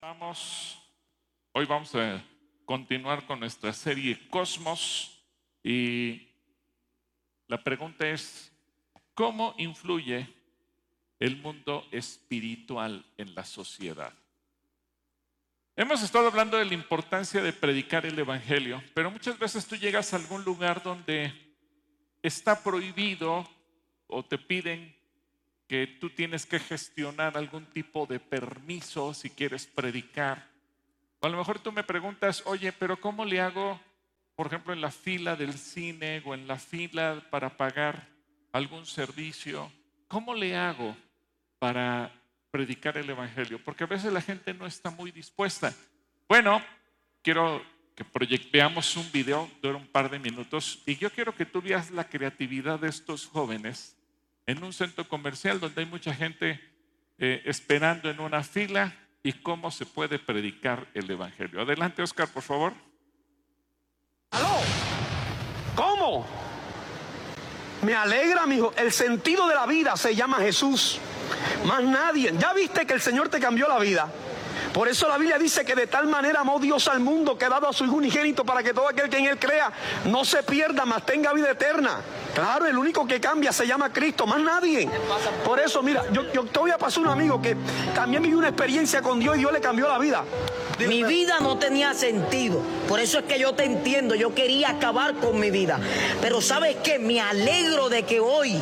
Hoy vamos a continuar con nuestra serie Cosmos y la pregunta es, ¿cómo influye el mundo espiritual en la sociedad? Hemos estado hablando de la importancia de predicar el Evangelio, pero muchas veces tú llegas a algún lugar donde está prohibido o te piden que tú tienes que gestionar algún tipo de permiso si quieres predicar. O a lo mejor tú me preguntas, oye, pero ¿cómo le hago, por ejemplo, en la fila del cine o en la fila para pagar algún servicio? ¿Cómo le hago para predicar el Evangelio? Porque a veces la gente no está muy dispuesta. Bueno, quiero que veamos un video, dura un par de minutos, y yo quiero que tú veas la creatividad de estos jóvenes en un centro comercial donde hay mucha gente eh, esperando en una fila y cómo se puede predicar el Evangelio. Adelante, Oscar, por favor. ¿Cómo? Me alegra, hijo. El sentido de la vida se llama Jesús. Más nadie. Ya viste que el Señor te cambió la vida. Por eso la Biblia dice que de tal manera amó Dios al mundo que ha dado a su Hijo unigénito para que todo aquel que en Él crea no se pierda, mas tenga vida eterna. Claro, el único que cambia se llama Cristo, más nadie. Por eso, mira, yo, yo te voy a pasar un amigo que también vivió una experiencia con Dios y Dios le cambió la vida. Mi vida no tenía sentido. Por eso es que yo te entiendo. Yo quería acabar con mi vida. Pero sabes qué? Me alegro de que hoy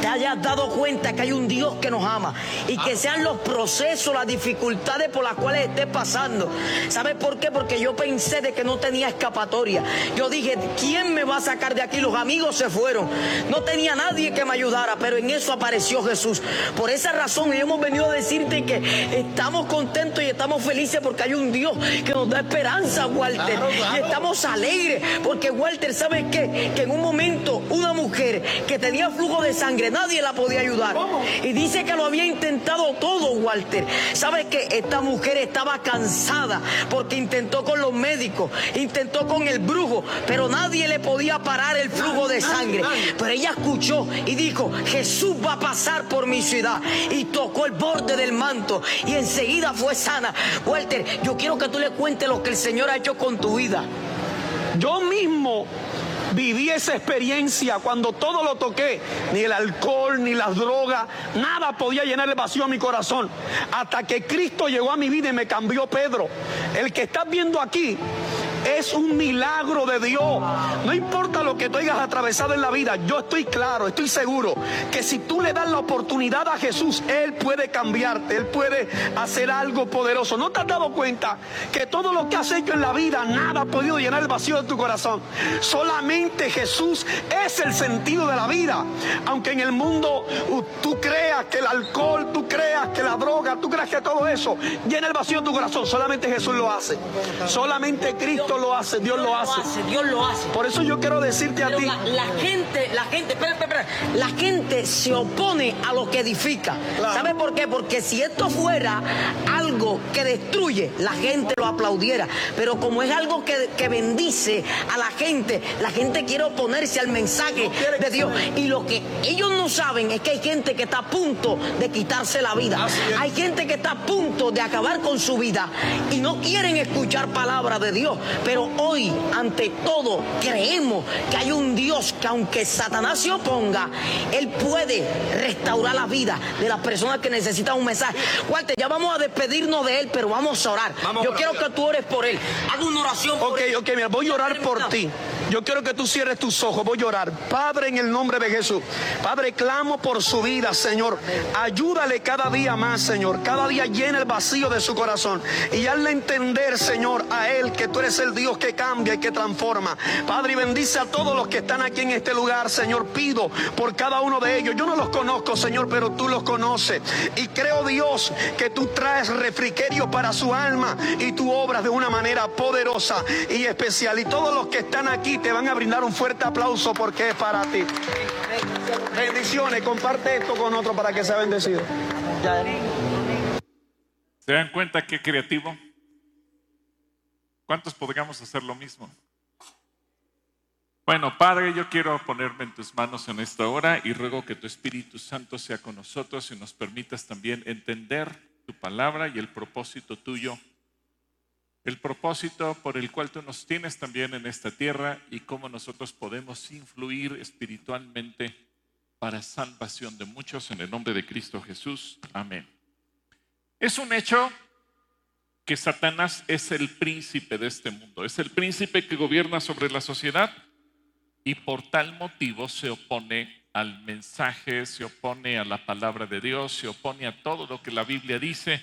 te hayas dado cuenta que hay un Dios que nos ama. Y que sean los procesos, las dificultades por las cuales estés pasando. ¿Sabes por qué? Porque yo pensé de que no tenía escapatoria. Yo dije, ¿quién me va a sacar de aquí? Los amigos se fueron. No tenía nadie que me ayudara. Pero en eso apareció Jesús. Por esa razón hemos venido a decirte que estamos contentos y estamos felices porque hay un Dios que nos da esperanza, Walter. Y estamos alegres porque Walter, ¿sabes qué? Que en un momento una mujer que tenía flujo de sangre, nadie la podía ayudar. Y dice que lo había intentado todo, Walter. ¿Sabes que Esta mujer estaba cansada porque intentó con los médicos, intentó con el brujo, pero nadie le podía parar el flujo de sangre. Pero ella escuchó y dijo, Jesús va a pasar por mi ciudad. Y tocó el borde del manto y enseguida fue sana. Walter, yo quiero que tú le cuentes lo que el Señor ha hecho con tu vida. Yo mismo viví esa experiencia cuando todo lo toqué, ni el alcohol, ni las drogas, nada podía llenar el vacío a mi corazón. Hasta que Cristo llegó a mi vida y me cambió Pedro. El que estás viendo aquí es un milagro de Dios. No importa lo que tú hayas atravesado en la vida, yo estoy claro, estoy seguro que si tú le das la oportunidad a Jesús, Él puede cambiarte, Él puede hacer algo poderoso. ¿No te has dado cuenta que todo lo que has hecho en la vida, nada ha podido llenar el vacío de tu corazón? Solamente Jesús es el sentido de la vida. Aunque en el mundo uh, tú creas que el alcohol, tú creas que la droga, tú creas que todo eso llena el vacío de tu corazón, solamente Jesús lo hace. Solamente Cristo lo hace, Dios, lo, hace. Dios lo hace. Por eso yo quiero decirte a ti. La, gente, la gente, espera, espera, la gente se opone a lo que edifica. ¿Sabe por qué? Porque si esto fuera algo que destruye, la gente lo aplaudiera. Pero como es algo que, que bendice a la gente, la gente quiere oponerse al mensaje de Dios. Y lo que ellos no saben es que hay gente que está a punto de quitarse la vida. Hay gente que está a punto de acabar con su vida y no quieren escuchar palabra de Dios. Pero hoy, ante todo, creemos que hay un Dios que aunque Satanás se oponga, Él puede restaurar la vida de las personas que necesitan un mensaje. Walter, ya vamos a despedirnos de Él, pero vamos a orar. Yo quiero que tú ores por Él. Hago una oración por Ok, Él. ok, mira, voy a orar por ti. Yo quiero que tú cierres tus ojos, voy a orar. Padre, en el nombre de Jesús. Padre, clamo por su vida, Señor. Ayúdale cada día más, Señor. Cada día llena el vacío de su corazón. Y hazle entender, Señor, a Él que tú eres el Dios que cambia y que transforma. Padre, y bendice a todos los que están aquí en este lugar, Señor. Pido por cada uno de ellos. Yo no los conozco, Señor, pero tú los conoces. Y creo, Dios, que tú traes refrigerio para su alma y tú obras de una manera poderosa y especial. Y todos los que están aquí te van a brindar un fuerte aplauso porque es para ti. Bendiciones, comparte esto con otro para que sea bendecido. ¿Se dan cuenta qué creativo? ¿Cuántos podríamos hacer lo mismo? Bueno, Padre, yo quiero ponerme en tus manos en esta hora y ruego que tu Espíritu Santo sea con nosotros y nos permitas también entender tu palabra y el propósito tuyo el propósito por el cual tú nos tienes también en esta tierra y cómo nosotros podemos influir espiritualmente para salvación de muchos en el nombre de Cristo Jesús. Amén. Es un hecho que Satanás es el príncipe de este mundo, es el príncipe que gobierna sobre la sociedad y por tal motivo se opone al mensaje, se opone a la palabra de Dios, se opone a todo lo que la Biblia dice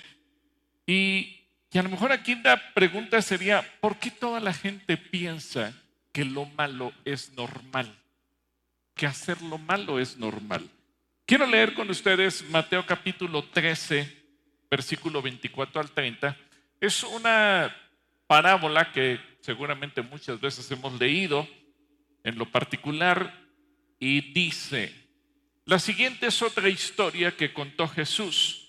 y y a lo mejor aquí la pregunta sería, ¿por qué toda la gente piensa que lo malo es normal? Que hacer lo malo es normal. Quiero leer con ustedes Mateo capítulo 13, versículo 24 al 30. Es una parábola que seguramente muchas veces hemos leído en lo particular y dice, la siguiente es otra historia que contó Jesús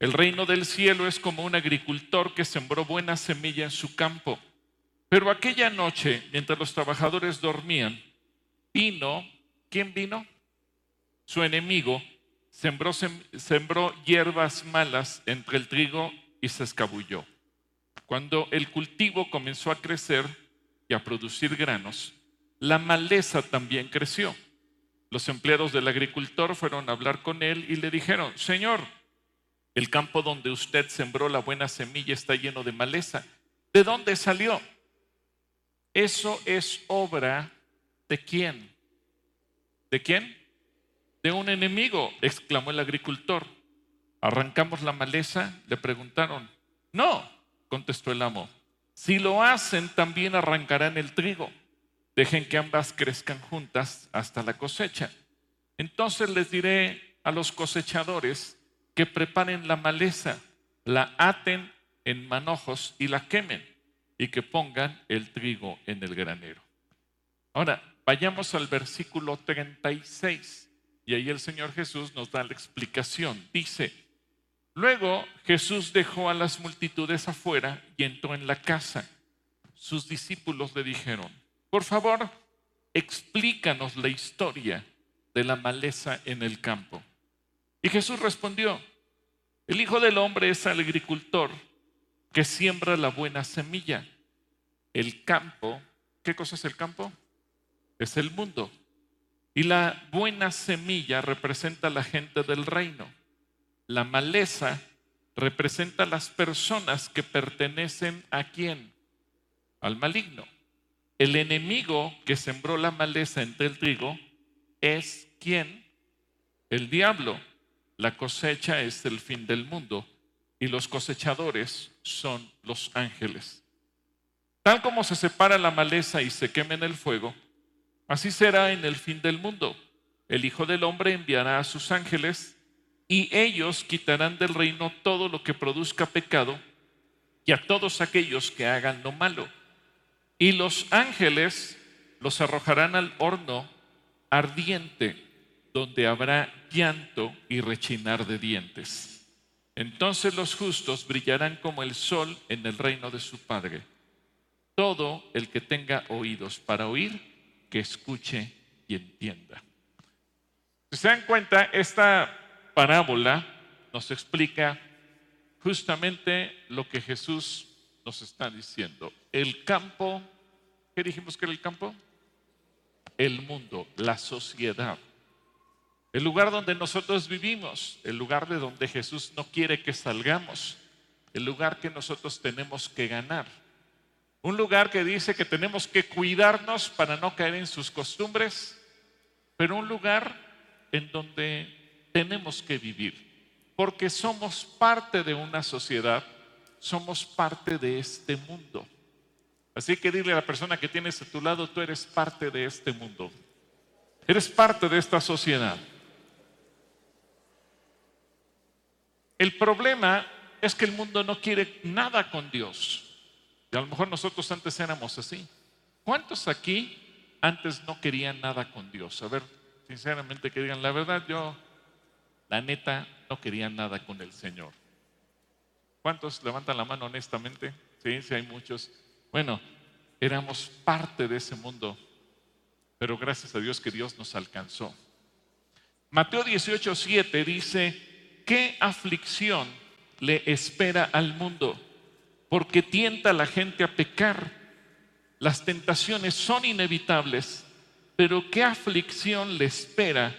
el reino del cielo es como un agricultor que sembró buena semilla en su campo. Pero aquella noche, mientras los trabajadores dormían, vino, ¿quién vino? Su enemigo sembró, sembró hierbas malas entre el trigo y se escabulló. Cuando el cultivo comenzó a crecer y a producir granos, la maleza también creció. Los empleados del agricultor fueron a hablar con él y le dijeron, Señor, el campo donde usted sembró la buena semilla está lleno de maleza. ¿De dónde salió? Eso es obra de quién? ¿De quién? De un enemigo, exclamó el agricultor. ¿Arrancamos la maleza? Le preguntaron. No, contestó el amo. Si lo hacen, también arrancarán el trigo. Dejen que ambas crezcan juntas hasta la cosecha. Entonces les diré a los cosechadores, que preparen la maleza, la aten en manojos y la quemen y que pongan el trigo en el granero. Ahora, vayamos al versículo 36 y ahí el Señor Jesús nos da la explicación. Dice, luego Jesús dejó a las multitudes afuera y entró en la casa. Sus discípulos le dijeron, por favor, explícanos la historia de la maleza en el campo. Y Jesús respondió, el Hijo del Hombre es el agricultor que siembra la buena semilla. El campo, ¿qué cosa es el campo? Es el mundo. Y la buena semilla representa a la gente del reino. La maleza representa las personas que pertenecen a quién? Al maligno. El enemigo que sembró la maleza entre el trigo es quién? El diablo. La cosecha es el fin del mundo y los cosechadores son los ángeles. Tal como se separa la maleza y se quema en el fuego, así será en el fin del mundo. El Hijo del Hombre enviará a sus ángeles y ellos quitarán del reino todo lo que produzca pecado y a todos aquellos que hagan lo malo. Y los ángeles los arrojarán al horno ardiente donde habrá llanto y rechinar de dientes. Entonces los justos brillarán como el sol en el reino de su Padre. Todo el que tenga oídos para oír, que escuche y entienda. Si se dan cuenta, esta parábola nos explica justamente lo que Jesús nos está diciendo. El campo, ¿qué dijimos que era el campo? El mundo, la sociedad el lugar donde nosotros vivimos, el lugar de donde Jesús no quiere que salgamos, el lugar que nosotros tenemos que ganar. Un lugar que dice que tenemos que cuidarnos para no caer en sus costumbres, pero un lugar en donde tenemos que vivir, porque somos parte de una sociedad, somos parte de este mundo. Así que dile a la persona que tienes a tu lado, tú eres parte de este mundo, eres parte de esta sociedad. El problema es que el mundo no quiere nada con Dios. Y a lo mejor nosotros antes éramos así. ¿Cuántos aquí antes no querían nada con Dios? A ver, sinceramente que digan, la verdad yo, la neta, no quería nada con el Señor. ¿Cuántos levantan la mano honestamente? Sí, sí hay muchos. Bueno, éramos parte de ese mundo, pero gracias a Dios que Dios nos alcanzó. Mateo 18, 7 dice, ¿qué aflicción le espera al mundo? porque tienta a la gente a pecar. Las tentaciones son inevitables, pero ¿qué aflicción le espera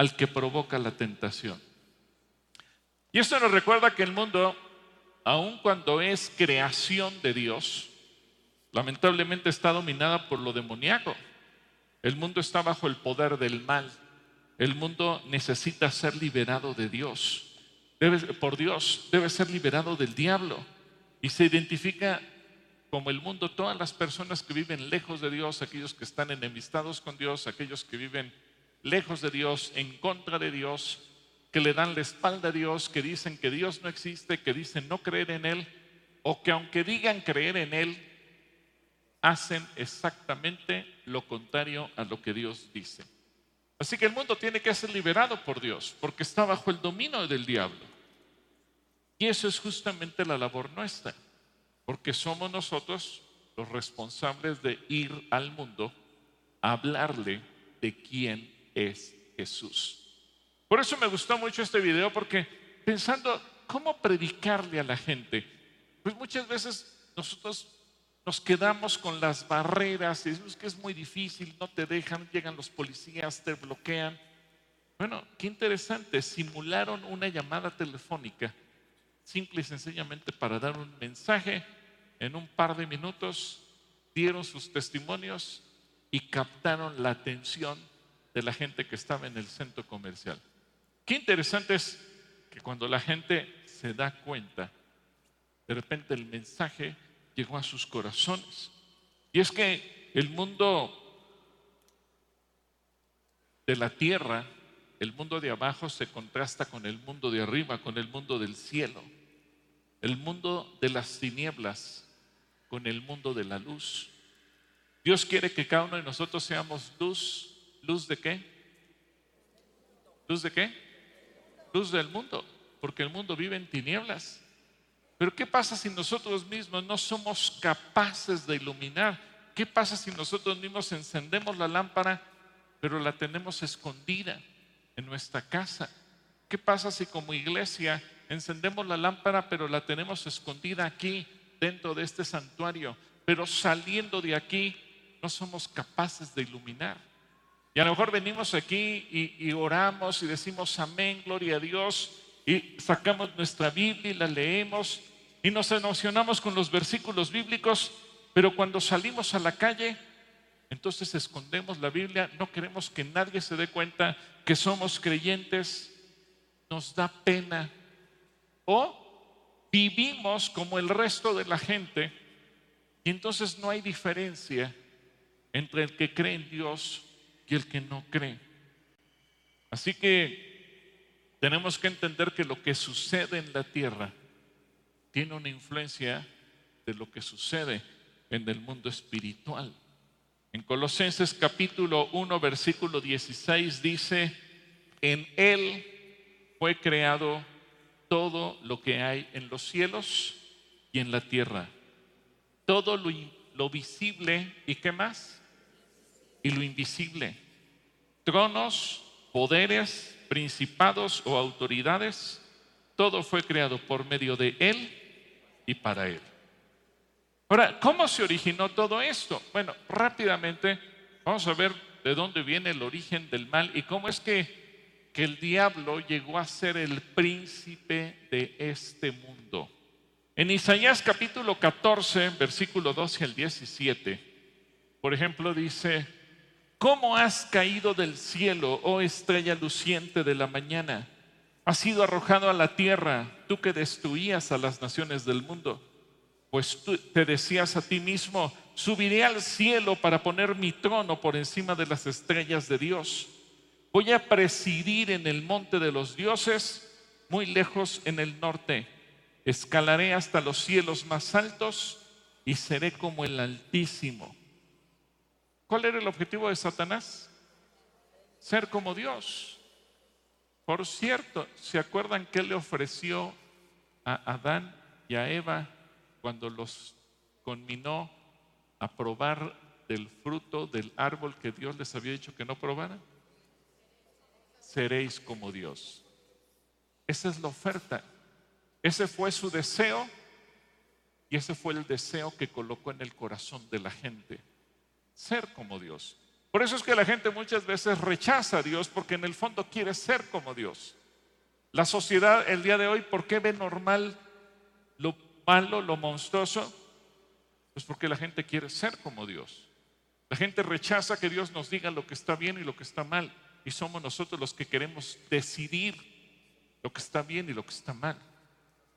al que provoca la tentación? Y esto nos recuerda que el mundo, aun cuando es creación de Dios, lamentablemente está dominada por lo demoníaco. El mundo está bajo el poder del mal. El mundo necesita ser liberado de Dios. por Dios, debe ser liberado del diablo. Y se identifica como el mundo todas las personas que viven lejos de Dios, aquellos que están enemistados con Dios, aquellos que viven lejos de Dios, en contra de Dios, que le dan la espalda a Dios, que dicen que Dios no existe, que dicen no creer en Él, o que aunque digan creer en Él, hacen exactamente lo contrario a lo que Dios dice. Así que el mundo tiene que ser liberado por Dios, porque está bajo el dominio del diablo. Y eso es justamente la labor nuestra, porque somos nosotros los responsables de ir al mundo a hablarle de quién es Jesús. Por eso me gustó mucho este video, porque pensando cómo predicarle a la gente, pues muchas veces nosotros nos quedamos con las barreras y decimos que es muy difícil, no te dejan, llegan los policías, te bloquean. Bueno, qué interesante, simularon una llamada telefónica, simple y sencillamente para dar un mensaje en un par de minutos, dieron sus testimonios y captaron la atención de la gente que estaba en el centro comercial. Qué interesante es que cuando la gente se da cuenta, de repente el mensaje llegó a sus corazones. Y es que el mundo de la tierra, el mundo de abajo se contrasta con el mundo de arriba, con el mundo del cielo. El mundo de las tinieblas con el mundo de la luz. Dios quiere que cada uno de nosotros seamos luz. ¿Luz de qué? ¿Luz de qué? luz del mundo, porque el mundo vive en tinieblas. Pero ¿qué pasa si nosotros mismos no somos capaces de iluminar? ¿Qué pasa si nosotros mismos encendemos la lámpara, pero la tenemos escondida en nuestra casa? ¿Qué pasa si como iglesia encendemos la lámpara, pero la tenemos escondida aquí, dentro de este santuario, pero saliendo de aquí no somos capaces de iluminar? Y a lo mejor venimos aquí y, oramos y decimos amén, gloria a Dios, y sacamos nuestra Biblia y la leemos y nos emocionamos con los versículos bíblicos, pero cuando salimos a la calle, entonces escondemos la Biblia, no queremos que nadie se dé cuenta que somos creyentes, nos da pena. O vivimos como el resto de la gente y entonces no hay diferencia entre el que cree en Dios y el que no cree. Así que tenemos que entender que lo que sucede en la tierra tiene una influencia de lo que sucede en el mundo espiritual. En Colosenses capítulo 1, versículo 16 dice, en Él fue creado todo lo que hay en los cielos y en la tierra. Todo lo, lo visible y qué más? Y lo invisible. Tronos, poderes, principados o autoridades, todo fue creado por medio de Él y para Él. Ahora, ¿cómo se originó todo esto? Bueno, rápidamente vamos a ver de dónde viene el origen del mal y cómo es que, que el diablo llegó a ser el príncipe de este mundo. En Isaías capítulo 14, versículo 12 al 17, por ejemplo, dice, ¿Cómo has caído del cielo, oh estrella luciente de la mañana? Has sido arrojado a la tierra, tú que destruías a las naciones del mundo. Pues tú te decías a ti mismo, subiré al cielo para poner mi trono por encima de las estrellas de Dios. Voy a presidir en el monte de los dioses, muy lejos en el norte. Escalaré hasta los cielos más altos y seré como el Altísimo. ¿Cuál era el objetivo de Satanás? Ser como Dios. Por cierto, ¿se acuerdan que le ofreció a Adán y a Eva cuando los conminó a probar del fruto del árbol que Dios les había dicho que no probaran? Seréis como Dios. Esa es la oferta. Ese fue su deseo Y ese fue el deseo que colocó en el corazón de la gente, ser como Dios. Por eso es que la gente muchas veces rechaza a Dios porque en el fondo quiere ser como Dios. La sociedad el día de hoy, ¿por qué ve normal lo malo, lo monstruoso? Pues porque la gente quiere ser como Dios. La gente rechaza que Dios nos diga lo que está bien y lo que está mal. Y somos nosotros los que queremos decidir lo que está bien y lo que está mal.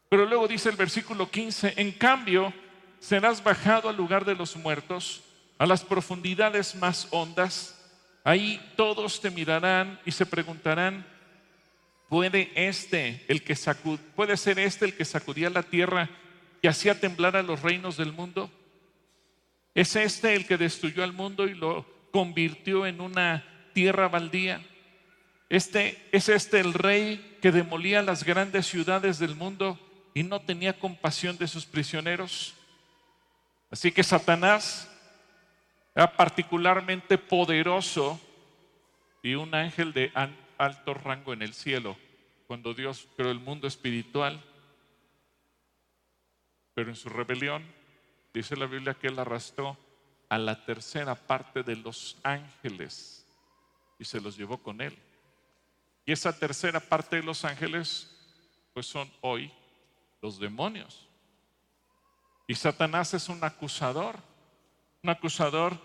Pero luego dice el versículo 15, en cambio, serás bajado al lugar de los muertos, a las profundidades más hondas. Ahí todos te mirarán y se preguntarán, ¿puede este, el que puede ser este el que sacudía la tierra y hacía temblar a los reinos del mundo? ¿Es este el que destruyó al mundo y lo convirtió en una tierra baldía? Este, ¿Es este el rey que demolía las grandes ciudades del mundo y no tenía compasión de sus prisioneros? Así que Satanás era particularmente poderoso y un ángel de alto rango en el cielo cuando Dios creó el mundo espiritual. Pero en su rebelión, dice la Biblia que él arrastró a la tercera parte de los ángeles y se los llevó con él. Y esa tercera parte de los ángeles, pues son hoy los demonios. Y Satanás es un acusador, un acusador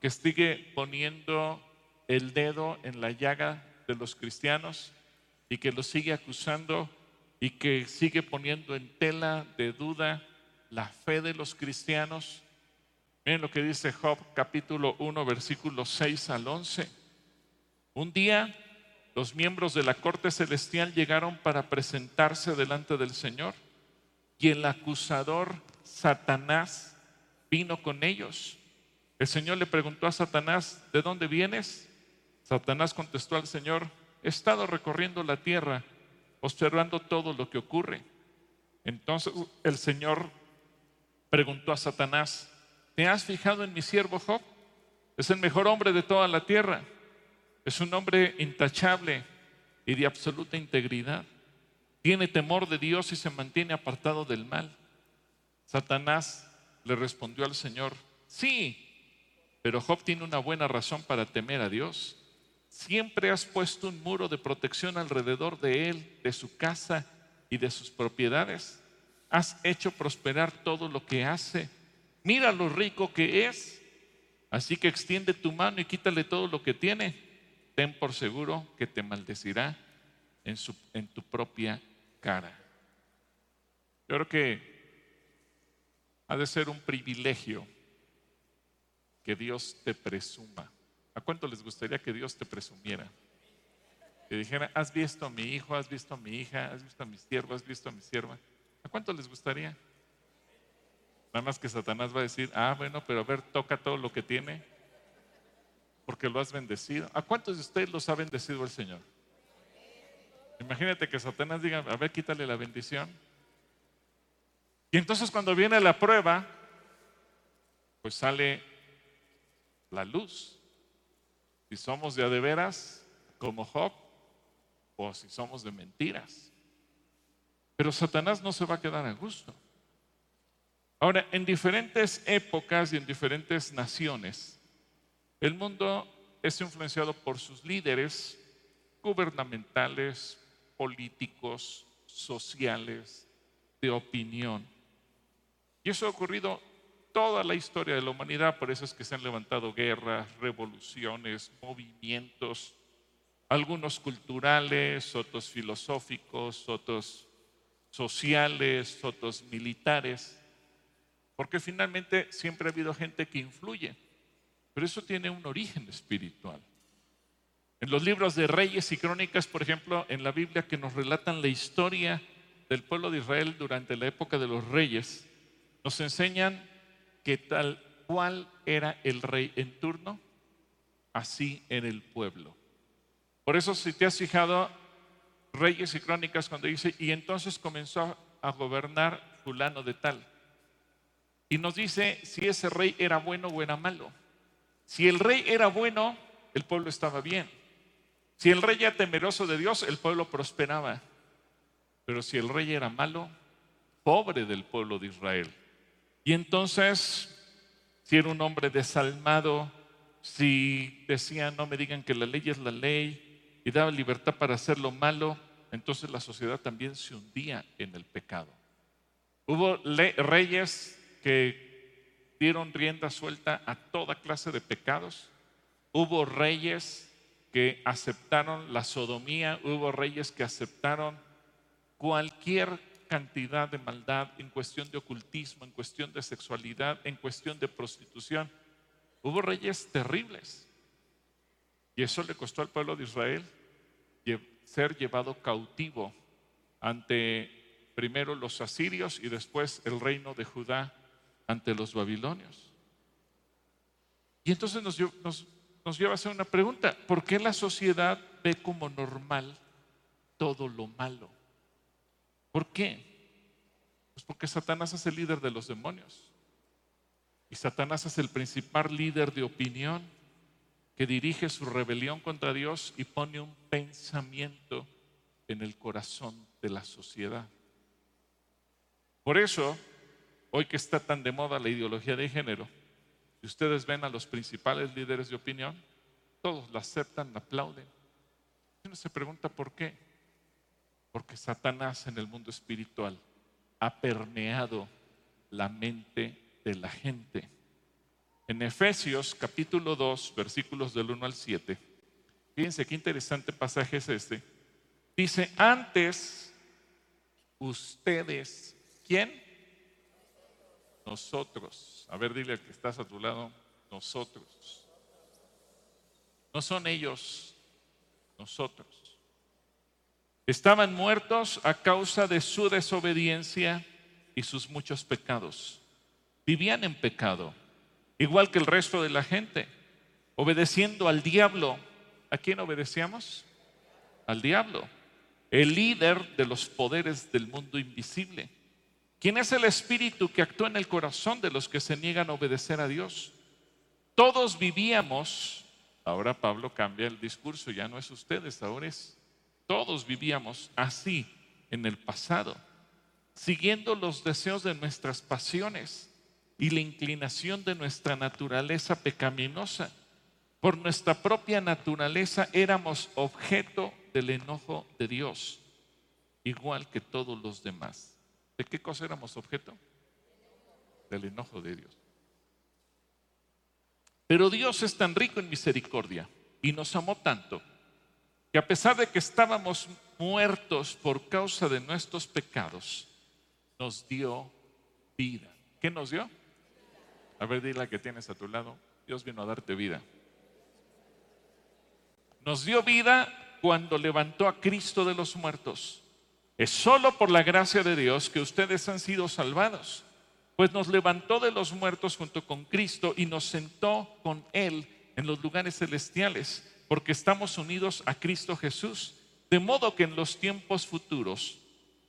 que sigue poniendo el dedo en la llaga de los cristianos y que los sigue acusando y que sigue poniendo en tela de duda la fe de los cristianos. Miren lo que dice Job capítulo 1 versículos 6 al 11. Un día los miembros de la corte celestial llegaron para presentarse delante del Señor y el acusador Satanás vino con ellos. El Señor le preguntó a Satanás, ¿de dónde vienes? Satanás contestó al Señor, he estado recorriendo la tierra, observando todo lo que ocurre. Entonces el Señor preguntó a Satanás, ¿te has fijado en mi siervo Job? Es el mejor hombre de toda la tierra es un hombre intachable y de absoluta integridad. Tiene temor de Dios y se mantiene apartado del mal. Satanás le respondió al Señor, sí, pero Job tiene una buena razón para temer a Dios. Siempre has puesto un muro de protección alrededor de él, de su casa y de sus propiedades. Has hecho prosperar todo lo que hace. Mira lo rico que es. Así que extiende tu mano y quítale todo lo que tiene ten por seguro que te maldecirá en, su, en tu propia cara. Yo creo que ha de ser un privilegio que Dios te presuma. ¿A cuánto les gustaría que Dios te presumiera? Que dijera, has visto a mi hijo, has visto a mi hija, has visto a mis siervos, has visto a mi sierva. ¿A cuánto les gustaría? Nada más que Satanás va a decir, ah, bueno, pero a ver, toca todo lo que tiene porque lo has bendecido. ¿A cuántos de ustedes los ha bendecido el Señor? Imagínate que Satanás diga, a ver, quítale la bendición. Y entonces cuando viene la prueba, pues sale la luz. Si somos de de veras, como Job, o si somos de mentiras. Pero Satanás no se va a quedar a gusto. Ahora, en diferentes épocas y en diferentes naciones, el mundo es influenciado por sus líderes gubernamentales, políticos, sociales, de opinión. Y eso ha ocurrido toda la historia de la humanidad, por eso es que se han levantado guerras, revoluciones, movimientos, algunos culturales, otros filosóficos, otros sociales, otros militares, porque finalmente siempre ha habido gente que influye. Pero eso tiene un origen espiritual. En los libros de Reyes y Crónicas, por ejemplo, en la Biblia que nos relatan la historia del pueblo de Israel durante la época de los reyes, nos enseñan que tal cual era el rey en turno, así era el pueblo. Por eso si te has fijado, Reyes y Crónicas cuando dice, y entonces comenzó a gobernar fulano de tal. Y nos dice si ese rey era bueno o era malo. Si el rey era bueno, el pueblo estaba bien. Si el rey era temeroso de Dios, el pueblo prosperaba. Pero si el rey era malo, pobre del pueblo de Israel. Y entonces, si era un hombre desalmado, si decía no me digan que la ley es la ley y daba libertad para hacer lo malo, entonces la sociedad también se hundía en el pecado. Hubo reyes que dieron rienda suelta a toda clase de pecados. Hubo reyes que aceptaron la sodomía, hubo reyes que aceptaron cualquier cantidad de maldad en cuestión de ocultismo, en cuestión de sexualidad, en cuestión de prostitución. Hubo reyes terribles. Y eso le costó al pueblo de Israel ser llevado cautivo ante primero los asirios y después el reino de Judá ante los babilonios. Y entonces nos, nos, lleva a hacer una pregunta. ¿Por qué la sociedad ve como normal todo lo malo? ¿Por qué? Pues porque Satanás es el líder de los demonios. Y Satanás es el principal líder de opinión que dirige su rebelión contra Dios y pone un pensamiento en el corazón de la sociedad. Por eso, hoy que está tan de moda la ideología de género, si ustedes ven a los principales líderes de opinión, todos la aceptan, la aplauden. Uno se pregunta por qué. Porque Satanás en el mundo espiritual ha permeado la mente de la gente. En Efesios capítulo 2, versículos del 1 al 7, fíjense qué interesante pasaje es este. Dice, antes ustedes, ¿quién? Nosotros. A ver, dile al que estás a tu lado, nosotros. No son ellos, nosotros. Estaban muertos a causa de su desobediencia y sus muchos pecados. Vivían en pecado, igual que el resto de la gente, obedeciendo al diablo. ¿A quién obedecíamos? Al diablo, el líder de los poderes del mundo invisible. ¿Quién es el espíritu que actúa en el corazón de los que se niegan a obedecer a Dios? Todos vivíamos, ahora Pablo cambia el discurso, ya no es ustedes, ahora es todos vivíamos así en el pasado, siguiendo los deseos de nuestras pasiones y la inclinación de nuestra naturaleza pecaminosa. Por nuestra propia naturaleza éramos objeto del enojo de Dios, igual que todos los demás. ¿De qué cosa éramos objeto? Del enojo de Dios. Pero Dios es tan rico en misericordia y nos amó tanto que a pesar de que estábamos muertos por causa de nuestros pecados, nos dio vida. ¿Qué nos dio? A ver, dile que tienes a tu lado. Dios vino a darte vida. Nos dio vida cuando levantó a Cristo de los muertos. Es solo por la gracia de Dios que ustedes han sido salvados, pues nos levantó de los muertos junto con Cristo y nos sentó con Él en los lugares celestiales, porque estamos unidos a Cristo Jesús. De modo que en los tiempos futuros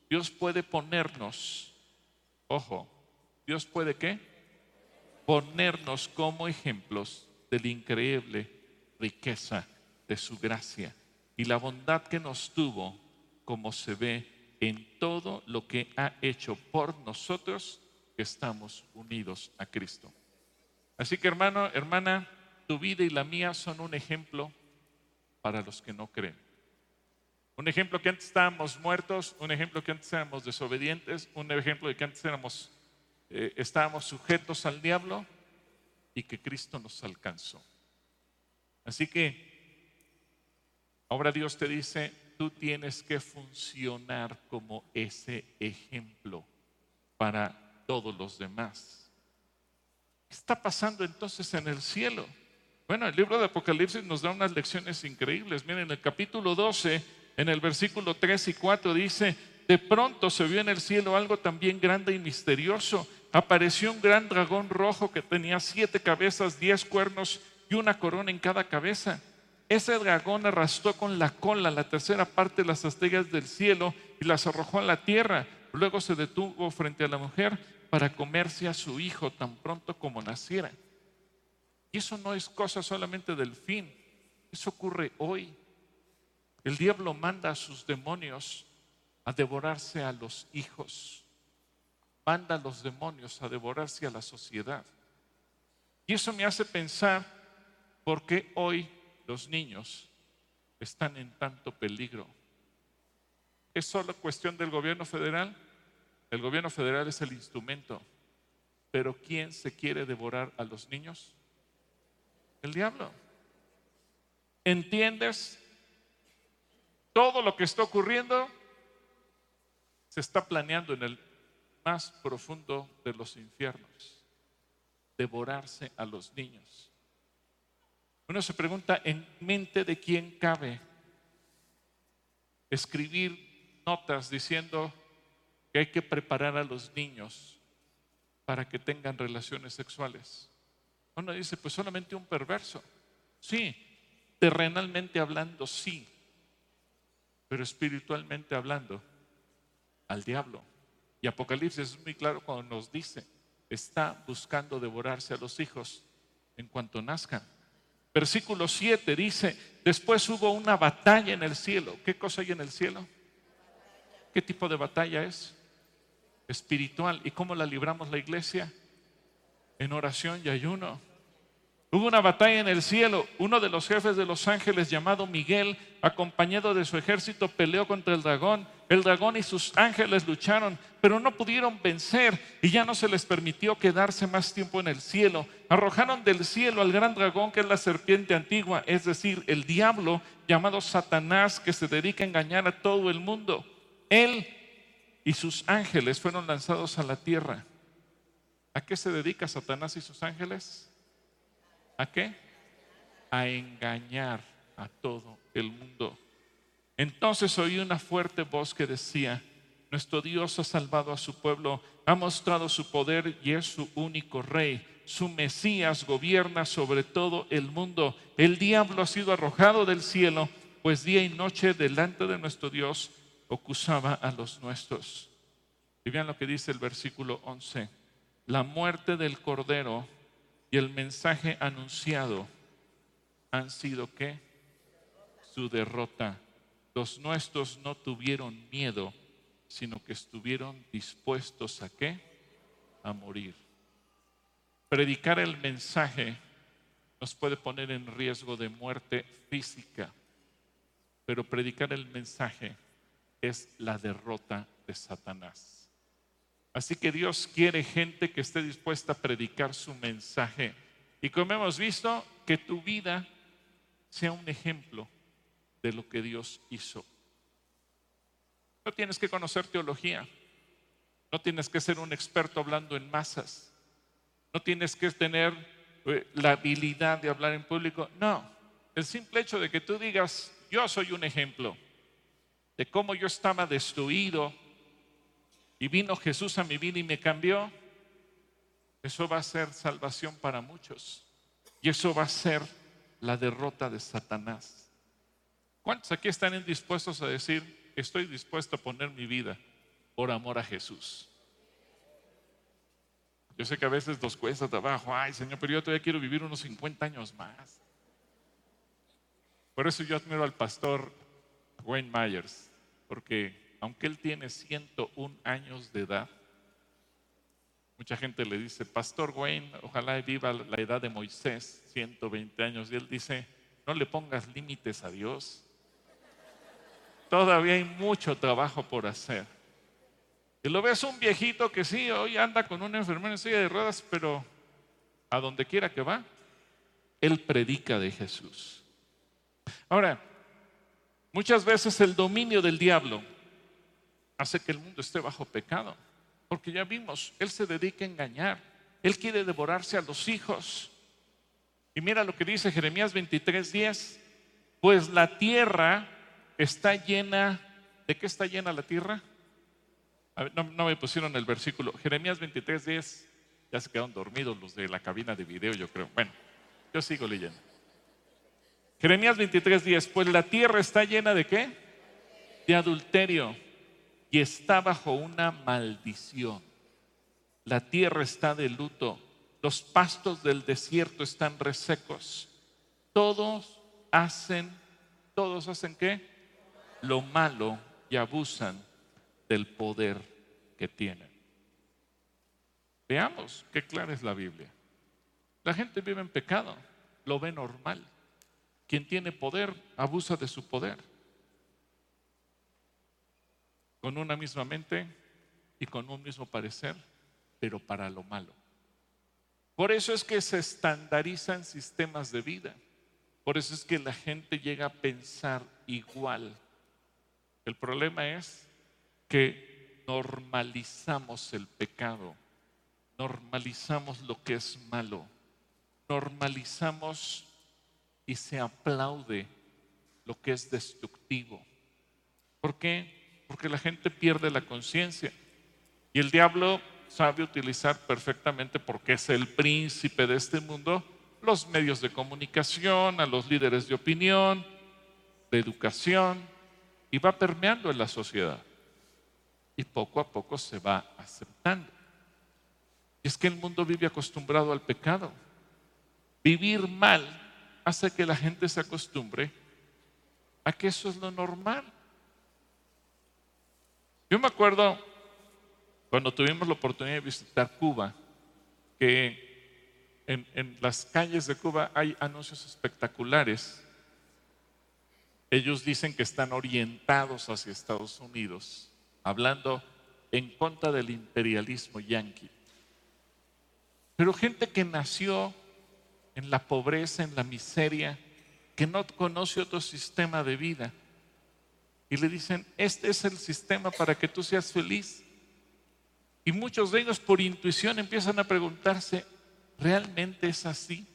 Dios puede ponernos, ojo, Dios puede qué? Ponernos como ejemplos de la increíble riqueza de su gracia y la bondad que nos tuvo como se ve en todo lo que ha hecho por nosotros estamos unidos a Cristo. Así que hermano, hermana, tu vida y la mía son un ejemplo para los que no creen. Un ejemplo que antes estábamos muertos, un ejemplo que antes éramos desobedientes, un ejemplo de que antes éramos, eh, estábamos sujetos al diablo y que Cristo nos alcanzó. Así que ahora Dios te dice, tú tienes que funcionar como ese ejemplo para todos los demás. ¿Qué está pasando entonces en el cielo? Bueno, el libro de Apocalipsis nos da unas lecciones increíbles. Miren, en el capítulo 12, en el versículo 3 y 4 dice, de pronto se vio en el cielo algo también grande y misterioso. Apareció un gran dragón rojo que tenía siete cabezas, diez cuernos y una corona en cada cabeza ese dragón arrastró con la cola la tercera parte de las estrellas del cielo y las arrojó a la tierra. Luego se detuvo frente a la mujer para comerse a su hijo tan pronto como naciera. Y eso no es cosa solamente del fin, eso ocurre hoy. El diablo manda a sus demonios a devorarse a los hijos. manda a los demonios a devorarse a la sociedad. Y eso me hace pensar por qué hoy los niños están en tanto peligro. ¿Es solo cuestión del gobierno federal? El gobierno federal es el instrumento. Pero ¿quién se quiere devorar a los niños? El diablo. ¿Entiendes? Todo lo que está ocurriendo se está planeando en el más profundo de los infiernos. Devorarse a los niños. Uno se pregunta, ¿en mente de quién cabe escribir notas diciendo que hay que preparar a los niños para que tengan relaciones sexuales? Uno dice, pues solamente un perverso. Sí, terrenalmente hablando, sí, pero espiritualmente hablando, al diablo. Y Apocalipsis es muy claro cuando nos dice, está buscando devorarse a los hijos en cuanto nazcan. Versículo 7 dice, después hubo una batalla en el cielo. ¿Qué cosa hay en el cielo? ¿Qué tipo de batalla es? Espiritual. ¿Y cómo la libramos la iglesia? En oración y ayuno. Hubo una batalla en el cielo. Uno de los jefes de los ángeles, llamado Miguel, acompañado de su ejército, peleó contra el dragón el dragón y sus ángeles lucharon, pero no pudieron vencer y ya no se les permitió quedarse más tiempo en el cielo. Arrojaron del cielo al gran dragón que es la serpiente antigua, es decir, el diablo llamado Satanás que se dedica a engañar a todo el mundo. Él y sus ángeles fueron lanzados a la tierra. ¿A qué se dedica Satanás y sus ángeles? ¿A qué? A engañar a todo el mundo. Entonces oí una fuerte voz que decía, nuestro Dios ha salvado a su pueblo, ha mostrado su poder y es su único rey. Su Mesías gobierna sobre todo el mundo. El diablo ha sido arrojado del cielo, pues día y noche delante de nuestro Dios acusaba a los nuestros. Y vean lo que dice el versículo 11. La muerte del Cordero y el mensaje anunciado han sido qué? Su derrota los nuestros no tuvieron miedo, sino que estuvieron dispuestos a qué? A morir. Predicar el mensaje nos puede poner en riesgo de muerte física, pero predicar el mensaje es la derrota de Satanás. Así que Dios quiere gente que esté dispuesta a predicar su mensaje. Y como hemos visto, que tu vida sea un ejemplo de lo que Dios hizo. No tienes que conocer teología, no tienes que ser un experto hablando en masas, no tienes que tener eh, la habilidad de hablar en público, no, el simple hecho de que tú digas, yo soy un ejemplo de cómo yo estaba destruido y vino Jesús a mi vida y me cambió, eso va a ser salvación para muchos. Y eso va a ser la derrota de Satanás. ¿Cuántos aquí están dispuestos a decir, estoy dispuesto a poner mi vida por amor a Jesús? Yo sé que a veces nos cuesta trabajo, ay Señor, pero yo todavía quiero vivir unos 50 años más. Por eso yo admiro al pastor Wayne Myers, porque aunque él tiene 101 años de edad, mucha gente le dice, Pastor Wayne, ojalá viva la edad de Moisés, 120 años, y él dice, no le pongas límites a Dios. Todavía hay mucho trabajo por hacer. Y lo ves un viejito que sí, hoy anda con una enfermera en silla de ruedas, pero a donde quiera que va, él predica de Jesús. Ahora, muchas veces el dominio del diablo hace que el mundo esté bajo pecado, porque ya vimos, él se dedica a engañar, él quiere devorarse a los hijos. Y mira lo que dice Jeremías 23:10, pues la tierra está llena, ¿de qué está llena la tierra? no, me pusieron el versículo. Jeremías 23, 10, ya se quedaron dormidos los de la cabina de video, yo creo. Bueno, yo sigo leyendo. Jeremías 23, 10, pues la tierra está llena de qué? De adulterio y está bajo una maldición. La tierra está de luto, los pastos del desierto están resecos. Todos hacen, todos hacen qué? lo malo y abusan del poder que tienen. Veamos qué clara es la Biblia. La gente vive en pecado, lo ve normal. Quien tiene poder abusa de su poder. Con una misma mente y con un mismo parecer, pero para lo malo. Por eso es que se estandarizan sistemas de vida. Por eso es que la gente llega a pensar igual. El problema es que normalizamos el pecado, normalizamos lo que es malo, normalizamos y se aplaude lo que es destructivo. ¿Por qué? Porque la gente pierde la conciencia. Y el diablo sabe utilizar perfectamente, porque es el príncipe de este mundo, los medios de comunicación, a los líderes de opinión, de educación, y va permeando en la sociedad. Y poco a poco se va aceptando. Y es que el mundo vive acostumbrado al pecado. Vivir mal hace que la gente se acostumbre a que eso es lo normal. Yo me acuerdo cuando tuvimos la oportunidad de visitar Cuba, que en, las calles de Cuba hay anuncios espectaculares. Ellos dicen que están orientados hacia Estados Unidos, hablando en contra del imperialismo yanqui. Pero gente que nació en la pobreza, en la miseria, que no conoce otro sistema de vida. Y le dicen, este es el sistema para que tú seas feliz. Y muchos de ellos por intuición empiezan a preguntarse, ¿realmente es así?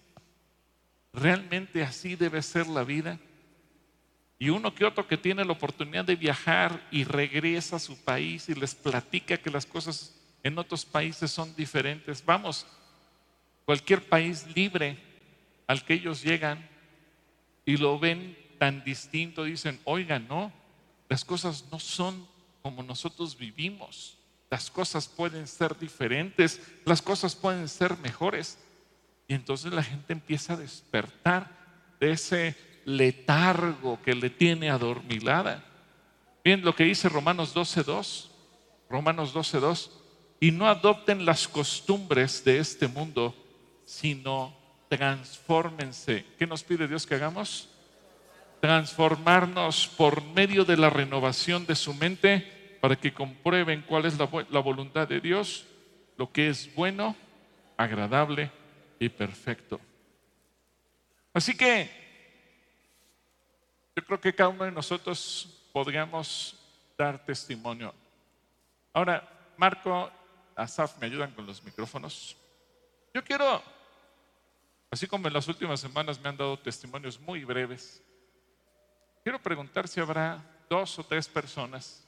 ¿Realmente así debe ser la vida? Y uno que otro que tiene la oportunidad de viajar y regresa a su país y les platica que las cosas en otros países son diferentes. Vamos, cualquier país libre al que ellos llegan y lo ven tan distinto, dicen, oiga, no, las cosas no son como nosotros vivimos, las cosas pueden ser diferentes, las cosas pueden ser mejores. Y entonces la gente empieza a despertar de ese letargo que le tiene adormilada. Bien lo que dice Romanos 12.2, Romanos 12.2, y no adopten las costumbres de este mundo, sino transfórmense. ¿Qué nos pide Dios que hagamos? Transformarnos por medio de la renovación de su mente para que comprueben cuál es la, voluntad de Dios, lo que es bueno, agradable y perfecto. Así que yo creo que cada uno de nosotros podríamos dar testimonio. Ahora, Marco, Asaf, me ayudan con los micrófonos. Yo quiero Así como en las últimas semanas me han dado testimonios muy breves, quiero preguntar si habrá dos o tres personas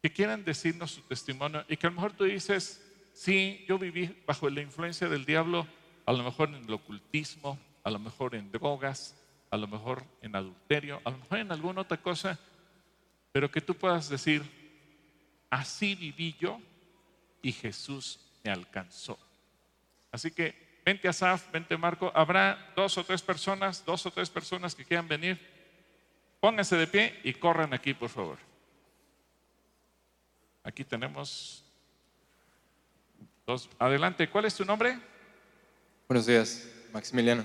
que quieran decirnos su testimonio y que a lo mejor tú dices, sí, yo viví bajo la influencia del diablo, a lo mejor en el ocultismo, a lo mejor en drogas, a lo mejor en adulterio, a lo mejor en alguna otra cosa, pero que tú puedas decir, así viví yo y Jesús me alcanzó. Así que Vente Asaf, vente Marco. Habrá dos o tres personas, dos o tres personas que quieran venir. Pónganse de pie y corran aquí, por favor. Aquí tenemos dos. Adelante, ¿cuál es tu nombre? Buenos días, Maximiliano.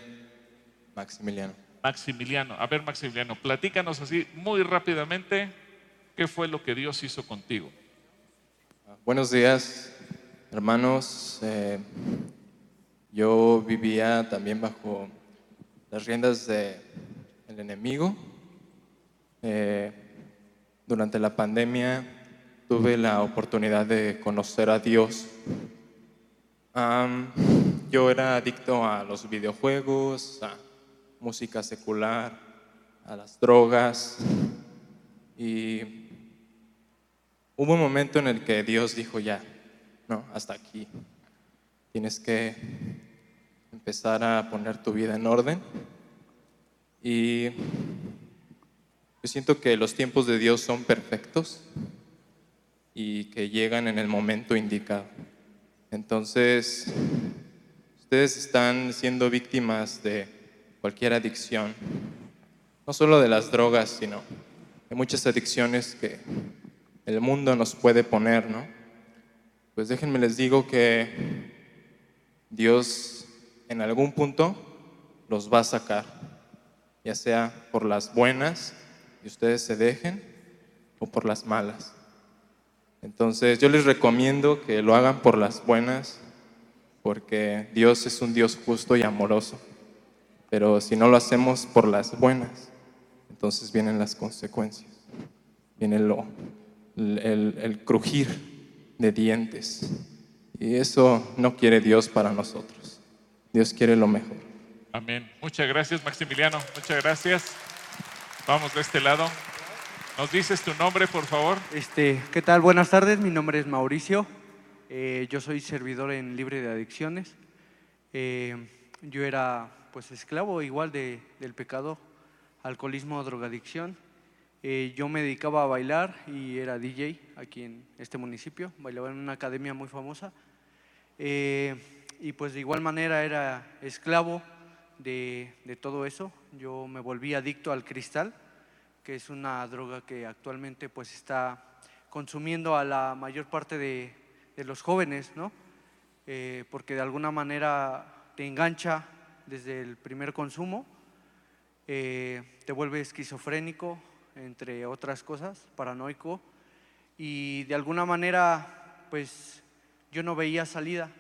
Maximiliano. Maximiliano. A ver, Maximiliano, platícanos así muy rápidamente qué fue lo que Dios hizo contigo. Buenos días, hermanos. Eh, yo vivía también bajo las riendas del enemigo. Eh, durante la pandemia tuve la oportunidad de conocer a Dios. yo era adicto a los videojuegos, a música secular, a las drogas y hubo un momento en el que Dios dijo ya, no, hasta aquí. Tienes que empezar a poner tu vida en orden. Y yo siento que los tiempos de Dios son perfectos y que llegan en el momento indicado. Entonces, ustedes están siendo víctimas de cualquier adicción, no solo de las drogas, sino de muchas adicciones que el mundo nos puede poner, ¿no? Pues déjenme les digo que Dios en algún punto los va a sacar, ya sea por las buenas y ustedes se dejen o por las malas. Entonces yo les recomiendo que lo hagan por las buenas porque Dios es un Dios justo y amoroso. Pero si no lo hacemos por las buenas, entonces vienen las consecuencias. Viene lo, el, el crujir de dientes. Y eso no quiere Dios para nosotros. Dios quiere lo mejor. Amén. Muchas gracias, Maximiliano. Muchas gracias. Vamos de este lado. ¿Nos dices tu nombre, por favor? Este, ¿Qué tal? Buenas tardes, mi nombre es Mauricio. Eh, yo soy servidor en Libre de Adicciones. Eh, yo era pues esclavo igual de, del pecado, alcoholismo, drogadicción. Eh, yo me dedicaba a bailar y era DJ aquí en este municipio. Bailaba en una academia muy famosa. y pues de igual manera era esclavo de, de todo eso. Yo me volví adicto al cristal, que es una droga que actualmente pues está consumiendo a la mayor parte de, de los jóvenes, ¿no? Eh, porque de alguna manera te engancha desde el primer consumo, eh, te vuelve esquizofrénico, entre otras cosas, paranoico, y de alguna manera, pues yo no veía salida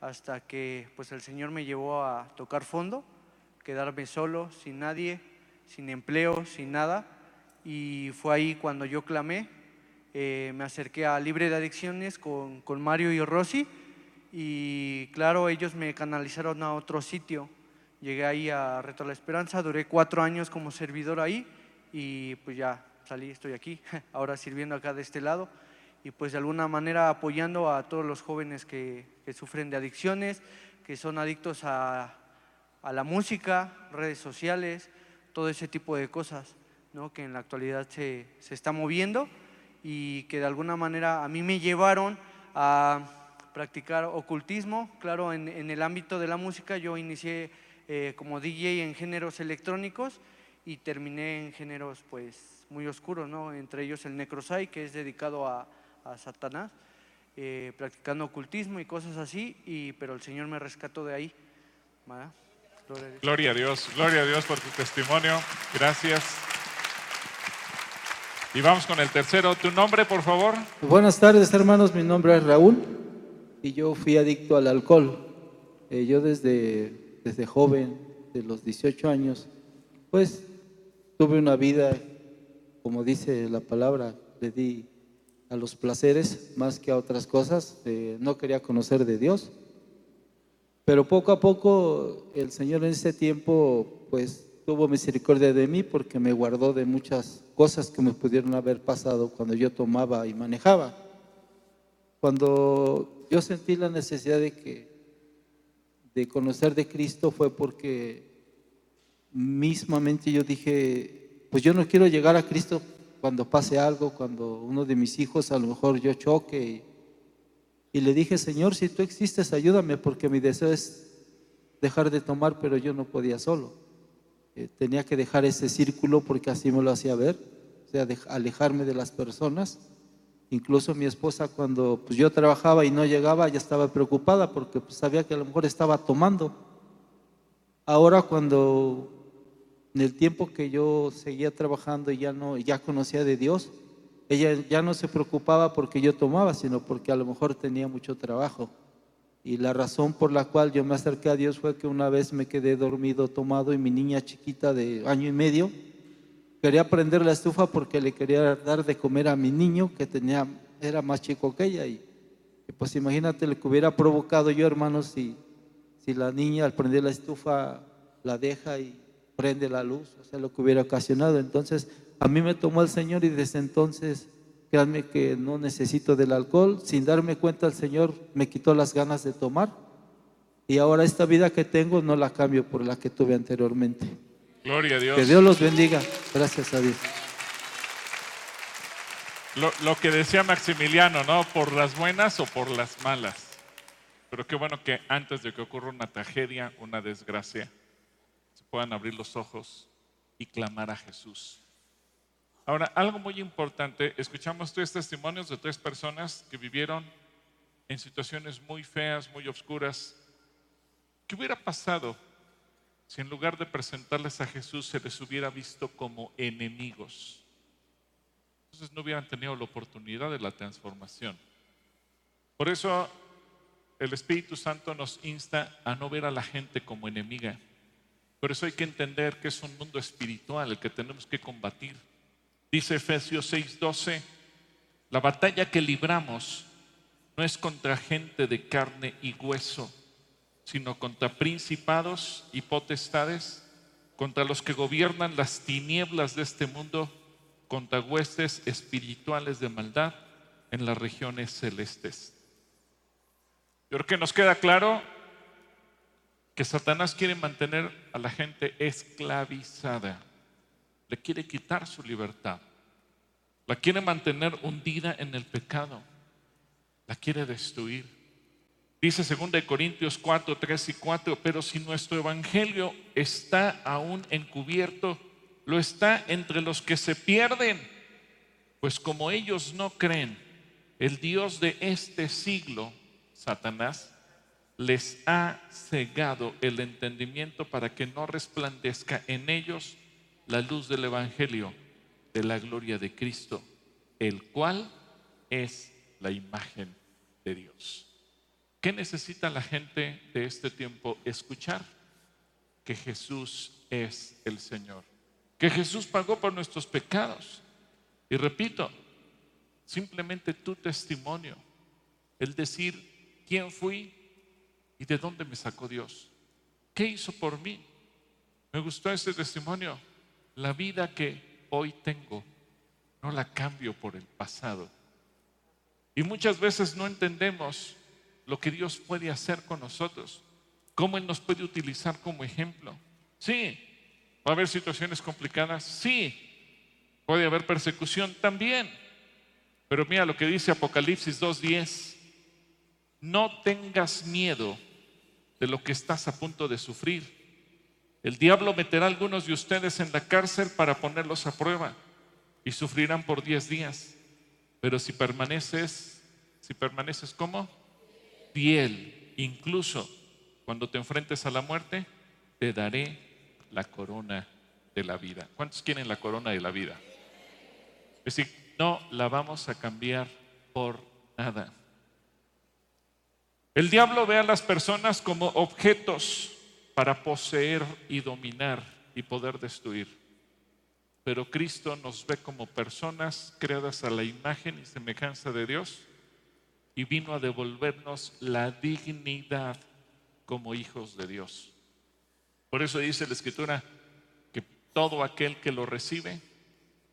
hasta que pues el Señor me llevó a tocar fondo, quedarme solo, sin nadie, sin empleo, sin nada, y fue ahí cuando yo clamé eh, me acerqué a Libre de Adicciones con, con, Mario y Rosy. Y claro, ellos me canalizaron a otro sitio. Llegué ahí a Reto la Esperanza, duré cuatro años como servidor ahí y pues ya salí, estoy aquí, ahora sirviendo acá de este lado. Y pues de alguna manera apoyando a todos los jóvenes que sufren de adicciones, que son adictos a, a, la música, redes sociales, todo ese tipo de cosas ¿no? que en la actualidad se, se está moviendo y que de alguna manera a mí me llevaron a practicar ocultismo. Claro, en, en el ámbito de la música yo inicié eh, como DJ en géneros electrónicos y terminé en géneros pues muy oscuros, ¿no? entre ellos el necrosai, que es dedicado a, a Satanás, eh, practicando ocultismo y cosas así, y, pero el Señor me rescató de ahí. Gloria a Dios, gloria a Dios por tu testimonio. Gracias. Y vamos con el tercero. ¿Tu nombre, por favor? Buenas tardes, hermanos. Mi nombre es Raúl y yo fui adicto al alcohol. Eh, yo desde, desde joven, de los 18 años, pues tuve una vida, como dice la palabra, le di a los placeres más que a otras cosas. Eh, no quería conocer de Dios. Pero poco a poco el Señor en ese tiempo, pues tuvo misericordia de mí porque me guardó de muchas cosas que me pudieron haber pasado cuando yo tomaba y manejaba. Cuando yo sentí la necesidad de conocer de Cristo fue porque mismamente yo dije, pues yo no quiero llegar a Cristo cuando pase algo, cuando uno de mis hijos a lo mejor yo choque. Y, le dije, Señor, si tú existes, ayúdame porque mi deseo es dejar de tomar, pero yo no podía solo. Eh, tenía que dejar ese círculo porque así me lo hacía ver, o sea, alejarme de las personas. Incluso mi esposa cuando pues, yo trabajaba y no llegaba ya estaba preocupada porque pues, sabía que a lo mejor estaba tomando. Ahora cuando en el tiempo que yo seguía trabajando y ya no ya conocía de Dios, ella ya no se preocupaba porque yo tomaba, sino porque a lo mejor tenía mucho trabajo. Y la razón por la cual yo me acerqué a Dios fue que una vez me quedé dormido tomado y mi niña chiquita de año y medio quería prender la estufa porque le quería dar de comer a mi niño que tenía era más chico que ella y, pues imagínate lo que hubiera provocado yo hermanos si, si la niña al prender la estufa la deja y prende la luz, o sea lo que hubiera ocasionado. Entonces a mí me tomó el Señor y desde entonces Créanme que no necesito del alcohol. Sin darme cuenta, el Señor me quitó las ganas de tomar. Y ahora esta vida que tengo no la cambio por la que tuve anteriormente. Gloria a Dios. Que Dios los bendiga. Gracias a Dios. Lo, lo, que decía Maximiliano, ¿no? Por las buenas o por las malas. Pero qué bueno que antes de que ocurra una tragedia, una desgracia, se puedan abrir los ojos y clamar a Jesús. Ahora, algo muy importante, escuchamos tres testimonios de tres personas que vivieron en situaciones muy feas, muy oscuras. ¿Qué hubiera pasado si en lugar de presentarles a Jesús se les hubiera visto como enemigos? Entonces no hubieran tenido la oportunidad de la transformación. Por eso el Espíritu Santo nos insta a no ver a la gente como enemiga. Por eso hay que entender que es un mundo espiritual el que tenemos que combatir. Dice Efesios 6:12, la batalla que libramos no es contra gente de carne y hueso, sino contra principados y potestades, contra los que gobiernan las tinieblas de este mundo, contra huestes espirituales de maldad en las regiones celestes. Yo creo que nos queda claro que Satanás quiere mantener a la gente esclavizada, le quiere quitar su libertad, la quiere mantener hundida en el pecado, la quiere destruir. Dice 2 Corintios 4, 3 y 4, pero si nuestro evangelio está aún encubierto, lo está entre los que se pierden, pues como ellos no creen, el Dios de este siglo, Satanás, les ha cegado el entendimiento para que no resplandezca en ellos la luz del Evangelio de la gloria de Cristo, el cual es la imagen de Dios. ¿Qué necesita la gente de este tiempo? Escuchar que Jesús es el Señor, que Jesús pagó por nuestros pecados. Y repito, simplemente tu testimonio, el decir quién fui y de dónde me sacó Dios, qué hizo por mí. Me gustó ese testimonio. La vida que hoy tengo no la cambio por el pasado. Y muchas veces no entendemos lo que Dios puede hacer con nosotros, cómo Él nos puede utilizar como ejemplo. Sí, va a haber situaciones complicadas, sí, puede haber persecución también. Pero mira lo que dice Apocalipsis 2.10, no tengas miedo de lo que estás a punto de sufrir. El diablo meterá a algunos de ustedes en la cárcel para ponerlos a prueba y sufrirán por diez días. Pero si permaneces, si permaneces como fiel, incluso cuando te enfrentes a la muerte, te daré la corona de la vida. ¿Cuántos quieren la corona de la vida? Es decir, no la vamos a cambiar por nada. El diablo ve a las personas como objetos para poseer y dominar y poder destruir. Pero Cristo nos ve como personas creadas a la imagen y semejanza de Dios y vino a devolvernos la dignidad como hijos de Dios. Por eso dice la Escritura que todo aquel que lo recibe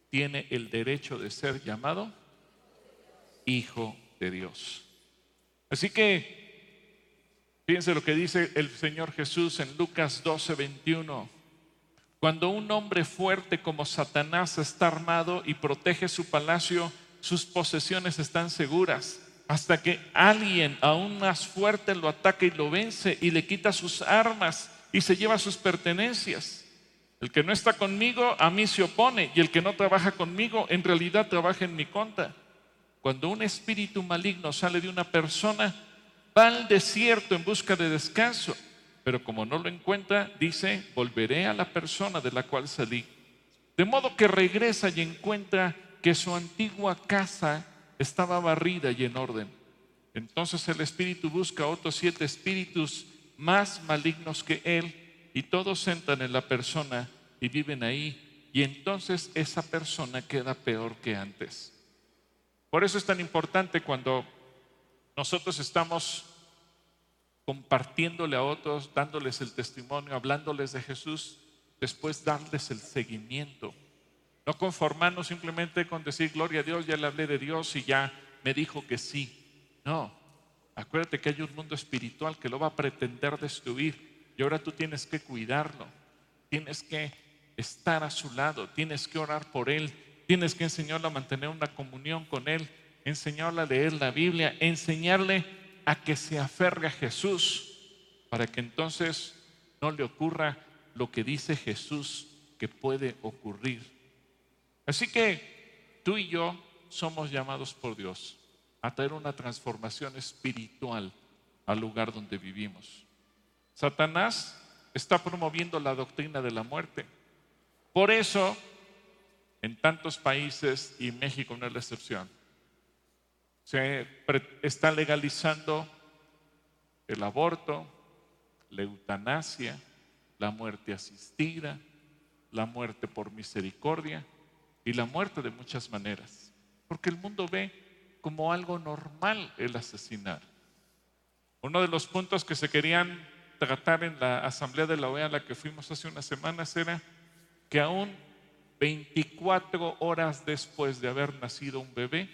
tiene el derecho de ser llamado hijo de Dios. Así que fíjense lo que dice el Señor Jesús en Lucas 12, 21. Cuando un hombre fuerte como Satanás está armado y protege su palacio, sus posesiones están seguras hasta que alguien aún más fuerte lo ataca y lo vence y le quita sus armas y se lleva sus pertenencias. El que no está conmigo a mí se opone y el que no trabaja conmigo en realidad trabaja en mi contra. Cuando un espíritu maligno sale de una persona, va al desierto en busca de descanso, pero como no lo encuentra, dice, volveré a la persona de la cual salí. De modo que regresa y encuentra que su antigua casa estaba barrida y en orden. Entonces el espíritu busca otros siete espíritus más malignos que él y todos entran en la persona y viven ahí y entonces esa persona queda peor que antes. Por eso es tan importante cuando nosotros estamos compartiéndole a otros, dándoles el testimonio, hablándoles de Jesús, después darles el seguimiento. No conformarnos simplemente con decir gloria a Dios, ya le hablé de Dios y ya me dijo que sí. No, acuérdate que hay un mundo espiritual que lo va a pretender destruir y ahora tú tienes que cuidarlo, tienes que estar a su lado, tienes que orar por él, tienes que enseñarle a mantener una comunión con él, enseñarle a leer la Biblia, enseñarle a que se aferre a Jesús para que entonces no le ocurra lo que dice Jesús que puede ocurrir Así que tú y yo somos llamados por Dios a traer una transformación espiritual al lugar donde vivimos. Satanás está promoviendo la doctrina de la muerte. Por eso, en tantos países, y México no es la excepción, se está legalizando el aborto, la eutanasia, la muerte asistida, la muerte por misericordia y la muerte de muchas maneras. Porque el mundo ve como algo normal el asesinar. Uno de los puntos que se querían tratar en la asamblea de la OEA a la que fuimos hace unas semanas era que aún 24 horas después de haber nacido un bebé,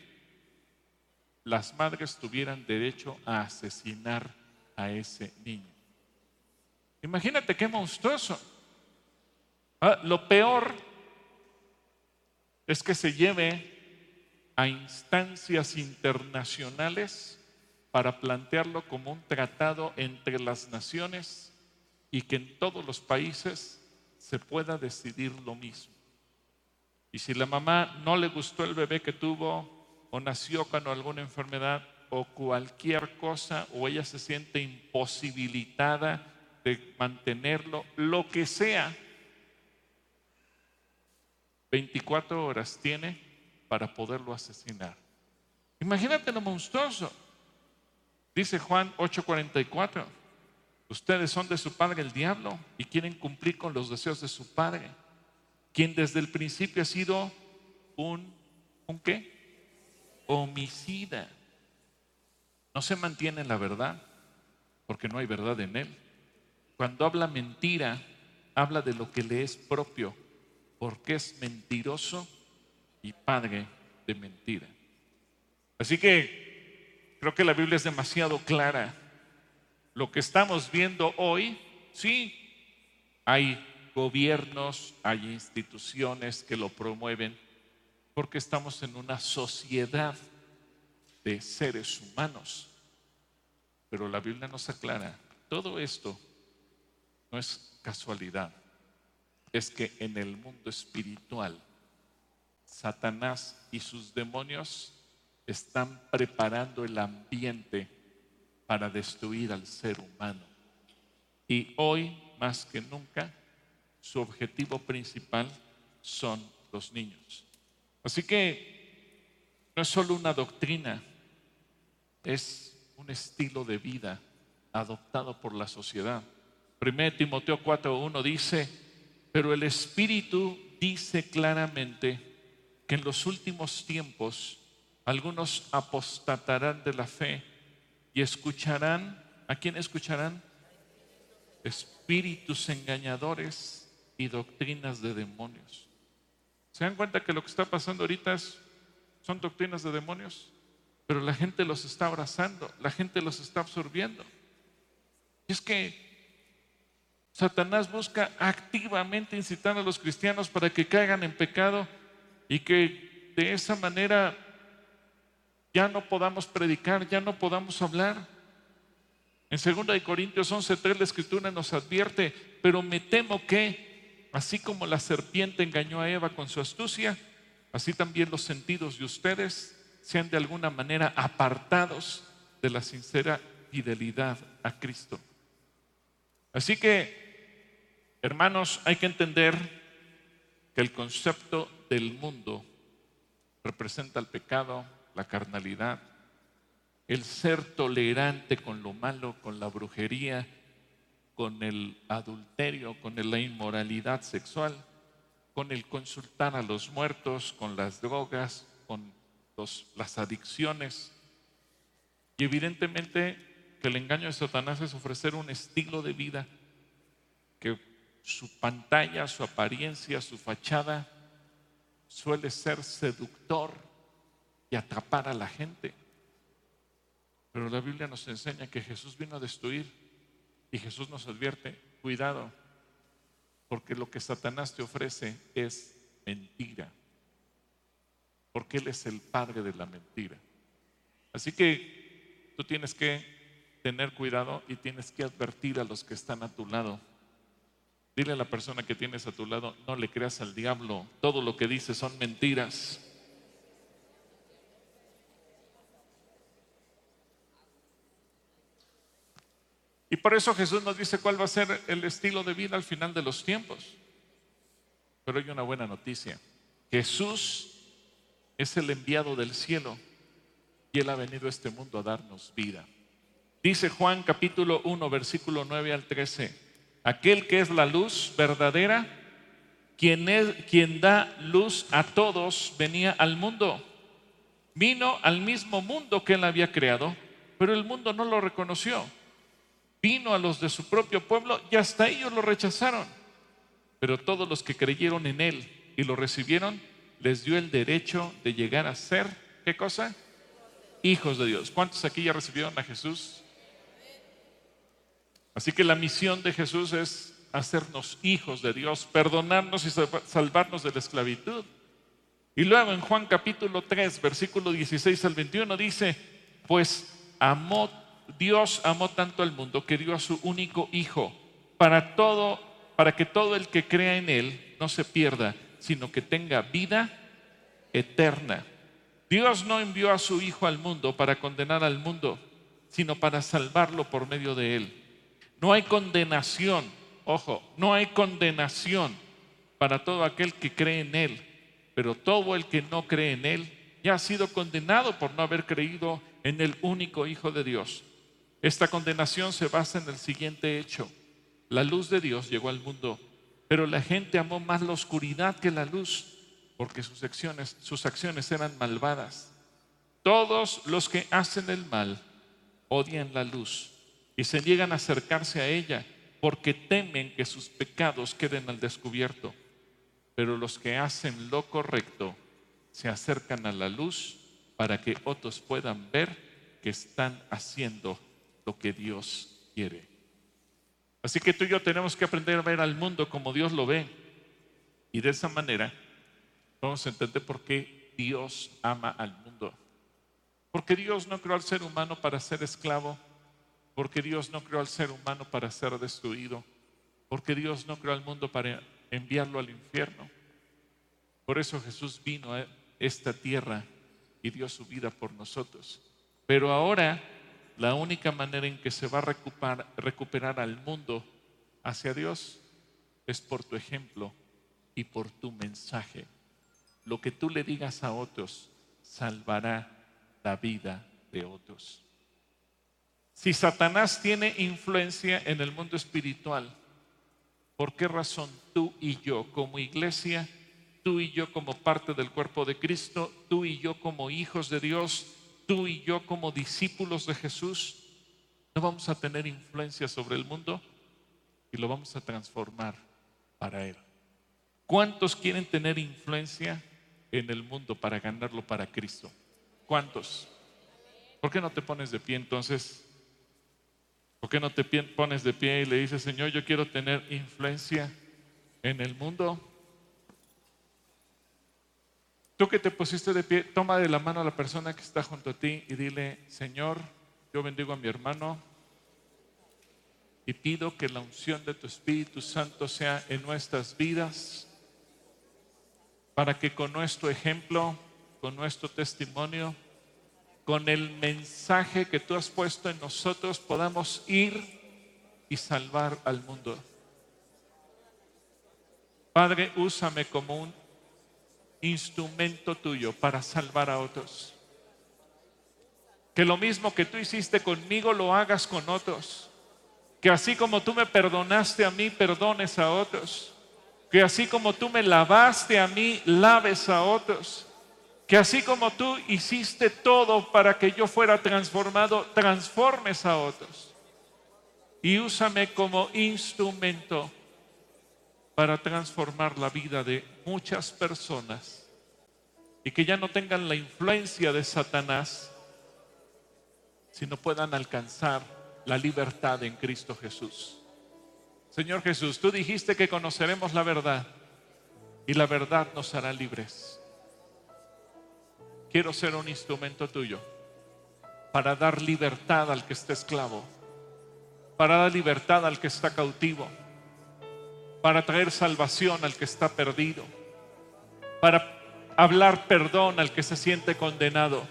las madres tuvieran derecho a asesinar a ese niño. Imagínate qué monstruoso. Ah, lo peor es que se lleve a instancias internacionales para plantearlo como un tratado entre las naciones y que en todos los países se pueda decidir lo mismo. Y si la mamá no le gustó el bebé que tuvo o nació con alguna enfermedad o cualquier cosa o ella se siente imposibilitada de mantenerlo, lo que sea, 24 horas tiene para poderlo asesinar. Imagínate lo monstruoso. Dice Juan 8:44, ustedes son de su padre el diablo y quieren cumplir con los deseos de su padre, quien desde el principio ha sido un, ¿un qué? Homicida. No se mantiene en la verdad porque no hay verdad en él. Cuando habla mentira, habla de lo que le es propio, porque es mentiroso y padre de mentira. Así que Creo que la Biblia es demasiado clara. Lo que estamos viendo hoy, sí, hay gobiernos, hay instituciones que lo promueven, porque estamos en una sociedad de seres humanos. Pero la Biblia nos aclara, todo esto no es casualidad, es que en el mundo espiritual, Satanás y sus demonios están preparando el ambiente para destruir al ser humano. Y hoy, más que nunca, su objetivo principal son los niños. Así que no es solo una doctrina, es un estilo de vida adoptado por la sociedad. 1 Timoteo 4.1 dice, pero el Espíritu dice claramente que en los últimos tiempos algunos apostatarán de la fe y escucharán, ¿a quién escucharán? Espíritus engañadores y doctrinas de demonios. ¿Se dan cuenta que lo que está pasando ahorita son doctrinas de demonios? Pero la gente los está abrazando, la gente los está absorbiendo. Es que Satanás busca activamente incitar a los cristianos para que caigan en pecado y que de esa manera ya no podamos predicar, ya no podamos hablar. En 2 Corintios 11:3 la escritura nos advierte, pero me temo que, así como la serpiente engañó a Eva con su astucia, así también los sentidos de ustedes sean de alguna manera apartados de la sincera fidelidad a Cristo. Así que, hermanos, hay que entender que el concepto del mundo representa el pecado, la carnalidad, el ser tolerante con lo malo, con la brujería, con el adulterio, con la inmoralidad sexual, con el consultar a los muertos, con las drogas, con las adicciones. Y evidentemente que el engaño de Satanás es ofrecer un estilo de vida que su pantalla, su apariencia, su fachada suele ser seductor y atrapar a la gente. Pero la Biblia nos enseña que Jesús vino a destruir y Jesús nos advierte, cuidado, porque lo que Satanás te ofrece es mentira, porque Él es el padre de la mentira. Así que tú tienes que tener cuidado y tienes que advertir a los que están a tu lado. Dile a la persona que tienes a tu lado, no le creas al diablo, todo lo que dice son mentiras. Y por eso Jesús nos dice cuál va a ser el estilo de vida al final de los tiempos. Pero hay una buena noticia. Jesús es el enviado del cielo y Él ha venido a este mundo a darnos vida. Dice Juan capítulo 1, versículo 9 al 13, aquel que es la luz verdadera, quien, es, quien da luz a todos, venía al mundo. Vino al mismo mundo que Él había creado, pero el mundo no lo reconoció. Vino a los de su propio pueblo y hasta ellos lo rechazaron. Pero todos los que creyeron en Él y lo recibieron, les dio el derecho de llegar a ser, ¿qué cosa? Hijos de Dios. ¿Cuántos aquí ya recibieron a Jesús? Así que la misión de Jesús es hacernos hijos de Dios, perdonarnos y salvarnos de la esclavitud. Y luego en Juan capítulo 3, versículo 16 al 21 dice, pues amó Dios amó tanto al mundo que dio a su único hijo para todo para que todo el que crea en él no se pierda, sino que tenga vida eterna. Dios no envió a su Hijo al mundo para condenar al mundo, sino para salvarlo por medio de él. No hay condenación, ojo, no hay condenación para todo aquel que cree en él, pero todo el que no cree en él ya ha sido condenado por no haber creído en el único Hijo de Dios. Esta condenación se basa en el siguiente hecho. La luz de Dios llegó al mundo pero la gente amó más la oscuridad que la luz, porque sus acciones, sus acciones eran malvadas. Todos los que hacen el mal odian la luz y se niegan a acercarse a ella porque temen que sus pecados queden al descubierto. Pero los que hacen lo correcto se acercan a la luz para que otros puedan ver que están haciendo lo que Dios quiere. Así que tú y yo tenemos que aprender a ver al mundo como Dios lo ve. Y de esa manera vamos a entender por qué Dios ama al mundo. Porque Dios no creó al ser humano para ser esclavo. Porque Dios no creó al ser humano para ser destruido. Porque Dios no creó al mundo para enviarlo al infierno. Por eso Jesús vino a esta tierra y dio su vida por nosotros. Pero ahora la única manera en que se va a recuperar, recuperar al mundo hacia Dios es por tu ejemplo y por tu mensaje. Lo que tú le digas a otros salvará la vida de otros. Si Satanás tiene influencia en el mundo espiritual, ¿por qué razón tú y yo como iglesia, tú y yo como parte del cuerpo de Cristo, tú y yo como hijos de Dios, tú y yo como discípulos de Jesús no vamos a tener influencia sobre el mundo y lo vamos a transformar para Él. ¿Cuántos quieren tener influencia en el mundo para ganarlo para Cristo? ¿Cuántos? ¿Por qué no te pones de pie entonces? ¿Por qué no te pones de pie y le dices, Señor, yo quiero tener influencia en el mundo? Tú que te pusiste de pie, toma de la mano a la persona que está junto a ti y dile, Señor, yo bendigo a mi hermano y pido que la unción de tu Espíritu Santo sea en nuestras vidas para que con nuestro ejemplo, con nuestro testimonio, con el mensaje que tú has puesto en nosotros podamos ir y salvar al mundo. Padre, úsame como un instrumento tuyo para salvar a otros. Que lo mismo que tú hiciste conmigo lo hagas con otros. Que así como tú me perdonaste a mí, perdones a otros. Que así como tú me lavaste a mí, laves a otros. Que así como tú hiciste todo para que yo fuera transformado, transformes a otros. Y úsame como instrumento para transformar la vida de muchas personas y que ya no tengan la influencia de Satanás, sino puedan alcanzar la libertad en Cristo Jesús. Señor Jesús, tú dijiste que conoceremos la verdad y la verdad nos hará libres. Quiero ser un instrumento tuyo para dar libertad al que está esclavo, para dar libertad al que está cautivo para traer salvación al que está perdido, para hablar perdón al que se siente condenado,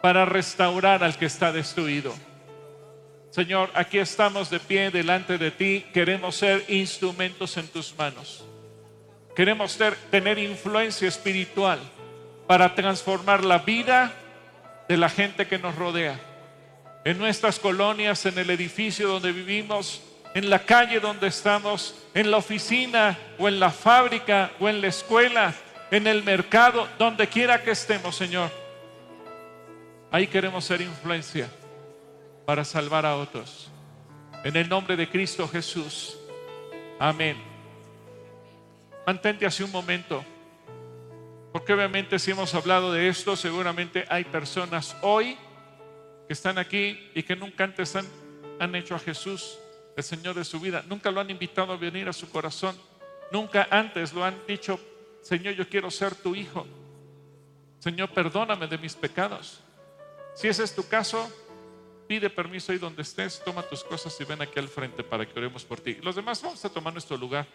para restaurar al que está destruido. Señor, aquí estamos de pie delante de ti. Queremos ser instrumentos en tus manos. Queremos tener influencia espiritual para transformar la vida de la gente que nos rodea. En nuestras colonias, en el edificio donde vivimos, en la calle donde estamos, en la oficina o en la fábrica o en la escuela, en el mercado, donde quiera que estemos, Señor. Ahí queremos ser influencia para salvar a otros. En el nombre de Cristo Jesús. Amén. Mantente así un momento. Porque obviamente si hemos hablado de esto, seguramente hay personas hoy que están aquí y que nunca antes han, han hecho a Jesús el Señor de su vida. Nunca lo han invitado a venir a su corazón. Nunca antes lo han dicho, Señor, yo quiero ser tu hijo. Señor, perdóname de mis pecados. Si ese es tu caso, pide permiso ahí donde estés, toma tus cosas y ven aquí al frente para que oremos por ti. Los demás vamos a tomar nuestro lugar.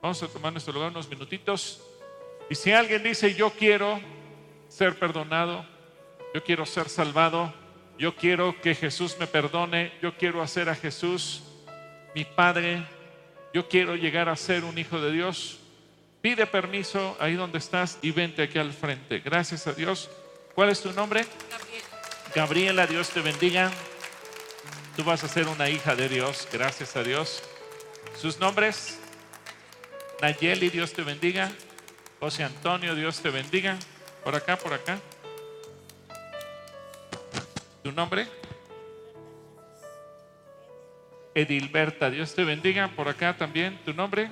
Vamos a tomar nuestro lugar unos minutitos. Y si alguien dice, yo quiero ser perdonado, yo quiero ser salvado, yo quiero que Jesús me perdone, yo quiero hacer a Jesús mi Padre, yo quiero llegar a ser un hijo de Dios, pide permiso ahí donde estás y vente aquí al frente. Gracias a Dios. ¿Cuál es tu nombre? Gabriela, Dios te bendiga. Tú vas a ser una hija de Dios, gracias a Dios. Sus nombres, Nayeli, Dios te bendiga. José Antonio, Dios te bendiga. Por acá, por acá. ¿Tu nombre? Edilberta, Dios te bendiga. Por acá también. ¿Tu nombre?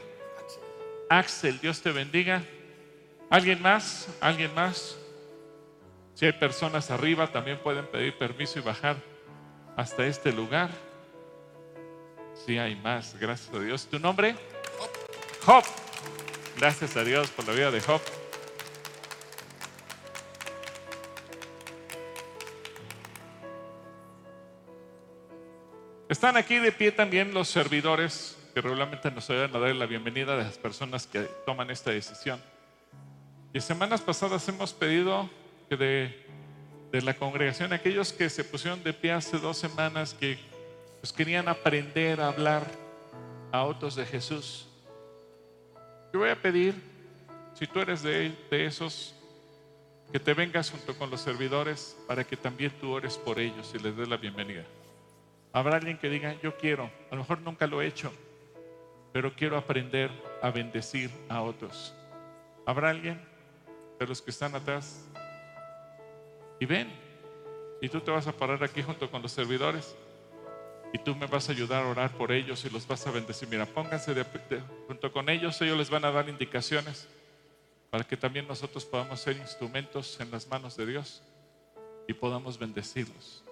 Axel, Dios te bendiga. ¿Alguien más? ¿Alguien más? Si hay personas arriba, también pueden pedir permiso y bajar hasta este lugar. Si hay más, gracias a Dios. ¿Tu nombre? Job. Gracias a Dios por la vida de Job. Están aquí de pie también los servidores que regularmente nos ayudan a dar la bienvenida a las personas que toman esta decisión. Y semanas pasadas hemos pedido que de, la congregación, aquellos que se pusieron de pie hace dos semanas, que pues, querían aprender a hablar a otros de Jesús. Yo voy a pedir, si tú eres de, de esos, que te vengas junto con los servidores para que también tú ores por ellos y les des la bienvenida. Habrá alguien que diga, yo quiero, a lo mejor nunca lo he hecho, pero quiero aprender a bendecir a otros. ¿Habrá alguien de los que están atrás? Y ven, y tú te vas a parar aquí junto con los servidores y tú me vas a ayudar a orar por ellos y los vas a bendecir. Mira, pónganse de- junto con ellos, ellos les van a dar indicaciones para que también nosotros podamos ser instrumentos en las manos de Dios y podamos bendecirlos.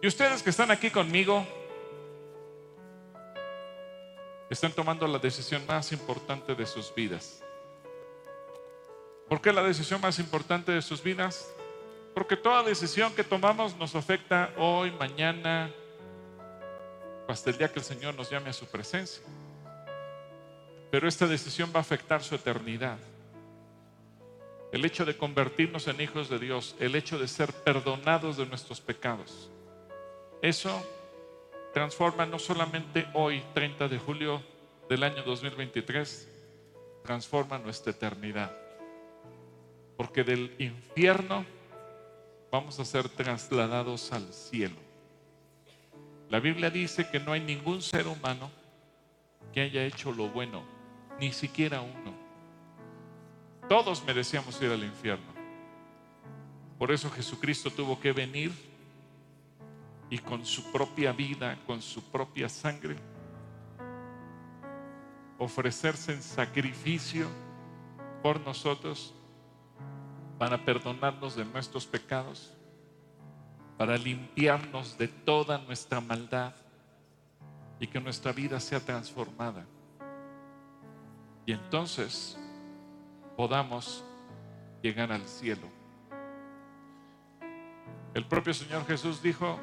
Y ustedes que están aquí conmigo, están tomando la decisión más importante de sus vidas. ¿Por qué la decisión más importante de sus vidas? Porque toda decisión que tomamos nos afecta hoy, mañana, hasta el día que el Señor nos llame a su presencia. Pero esta decisión va a afectar su eternidad. El hecho de convertirnos en hijos de Dios, el hecho de ser perdonados de nuestros pecados, eso transforma no solamente hoy, 30 de julio del año 2023, transforma nuestra eternidad. Porque del infierno vamos a ser trasladados al cielo. La Biblia dice que no hay ningún ser humano que haya hecho lo bueno, ni siquiera uno. Todos merecíamos ir al infierno. Por eso Jesucristo tuvo que venir y con su propia vida, con su propia sangre, ofrecerse en sacrificio por nosotros para perdonarnos de nuestros pecados, para limpiarnos de toda nuestra maldad y que nuestra vida sea transformada. Y entonces podamos llegar al cielo. El propio Señor Jesús dijo,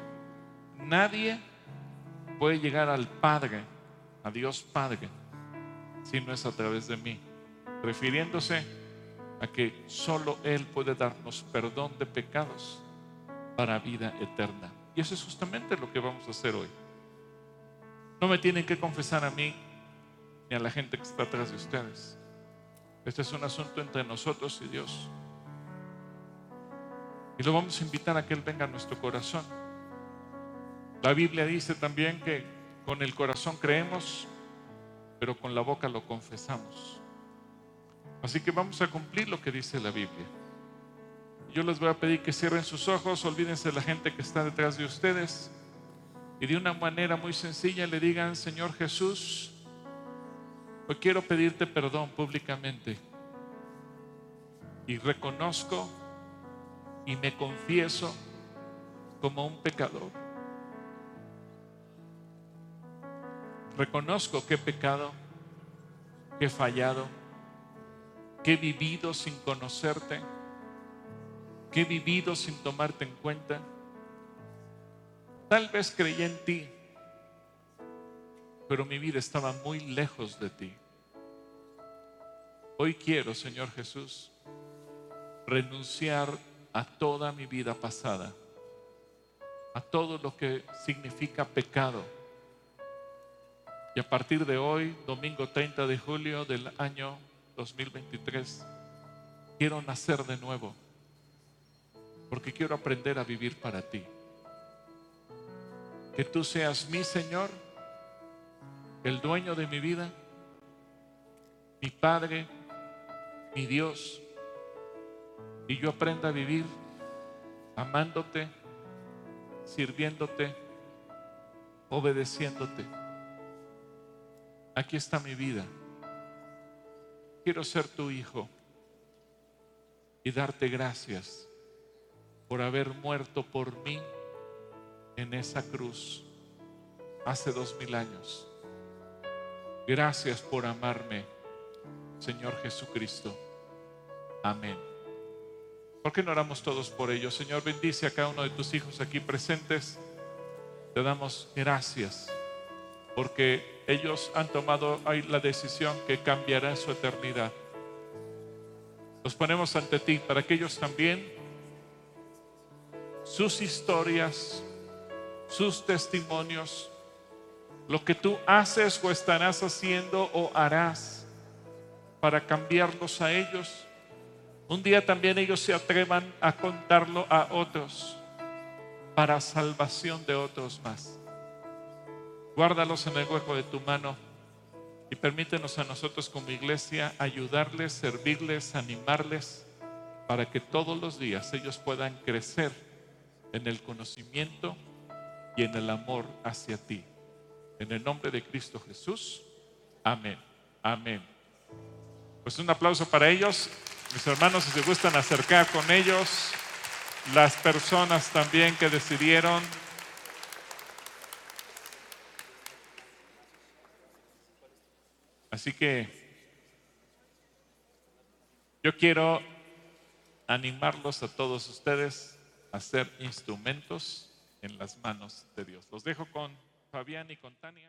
nadie puede llegar al Padre, a Dios Padre, si no es a través de mí, refiriéndose a que solo Él puede darnos perdón de pecados para vida eterna. Y eso es justamente lo que vamos a hacer hoy. No me tienen que confesar a mí ni a la gente que está atrás de ustedes. Este es un asunto entre nosotros y Dios. Y lo vamos a invitar a que Él venga a nuestro corazón. La Biblia dice también que con el corazón creemos, pero con la boca lo confesamos. Así que vamos a cumplir lo que dice la Biblia. Yo les voy a pedir que cierren sus ojos, olvídense de la gente que está detrás de ustedes y de una manera muy sencilla le digan, Señor Jesús, hoy quiero pedirte perdón públicamente y reconozco y me confieso como un pecador. Reconozco que he pecado, que he fallado, que he vivido sin conocerte, que he vivido sin tomarte en cuenta. Tal vez creí en ti, pero mi vida estaba muy lejos de ti. Hoy quiero, Señor Jesús, renunciar a toda mi vida pasada, a todo lo que significa pecado. Y a partir de hoy, domingo 30 de julio del año 2023, quiero nacer de nuevo, porque quiero aprender a vivir para ti. Que tú seas mi Señor, el dueño de mi vida, mi Padre, mi Dios y yo aprenda a vivir amándote, sirviéndote, obedeciéndote. Aquí está mi vida. Quiero ser tu hijo y darte gracias por haber muerto por mí en esa cruz hace dos mil años. Gracias por amarme, Señor Jesucristo. Amén. ¿Por qué no oramos todos por ellos? Señor, bendice a cada uno de tus hijos aquí presentes. Te damos gracias porque ellos han tomado la decisión que cambiará su eternidad. Los ponemos ante ti para que ellos también, sus historias, sus testimonios, lo que tú haces o estarás haciendo o harás para cambiarlos a ellos, un día también ellos se atrevan a contarlo a otros para salvación de otros más. Guárdalos en el hueco de tu mano y permítenos a nosotros como iglesia ayudarles, servirles, animarles para que todos los días ellos puedan crecer en el conocimiento y en el amor hacia ti. En el nombre de Cristo Jesús. Amén. Amén. Pues un aplauso para ellos. Mis hermanos, si se gustan acercar con ellos, las personas también que decidieron Así que yo quiero animarlos a todos ustedes a ser instrumentos en las manos de Dios. Los dejo con Fabián y con Tania.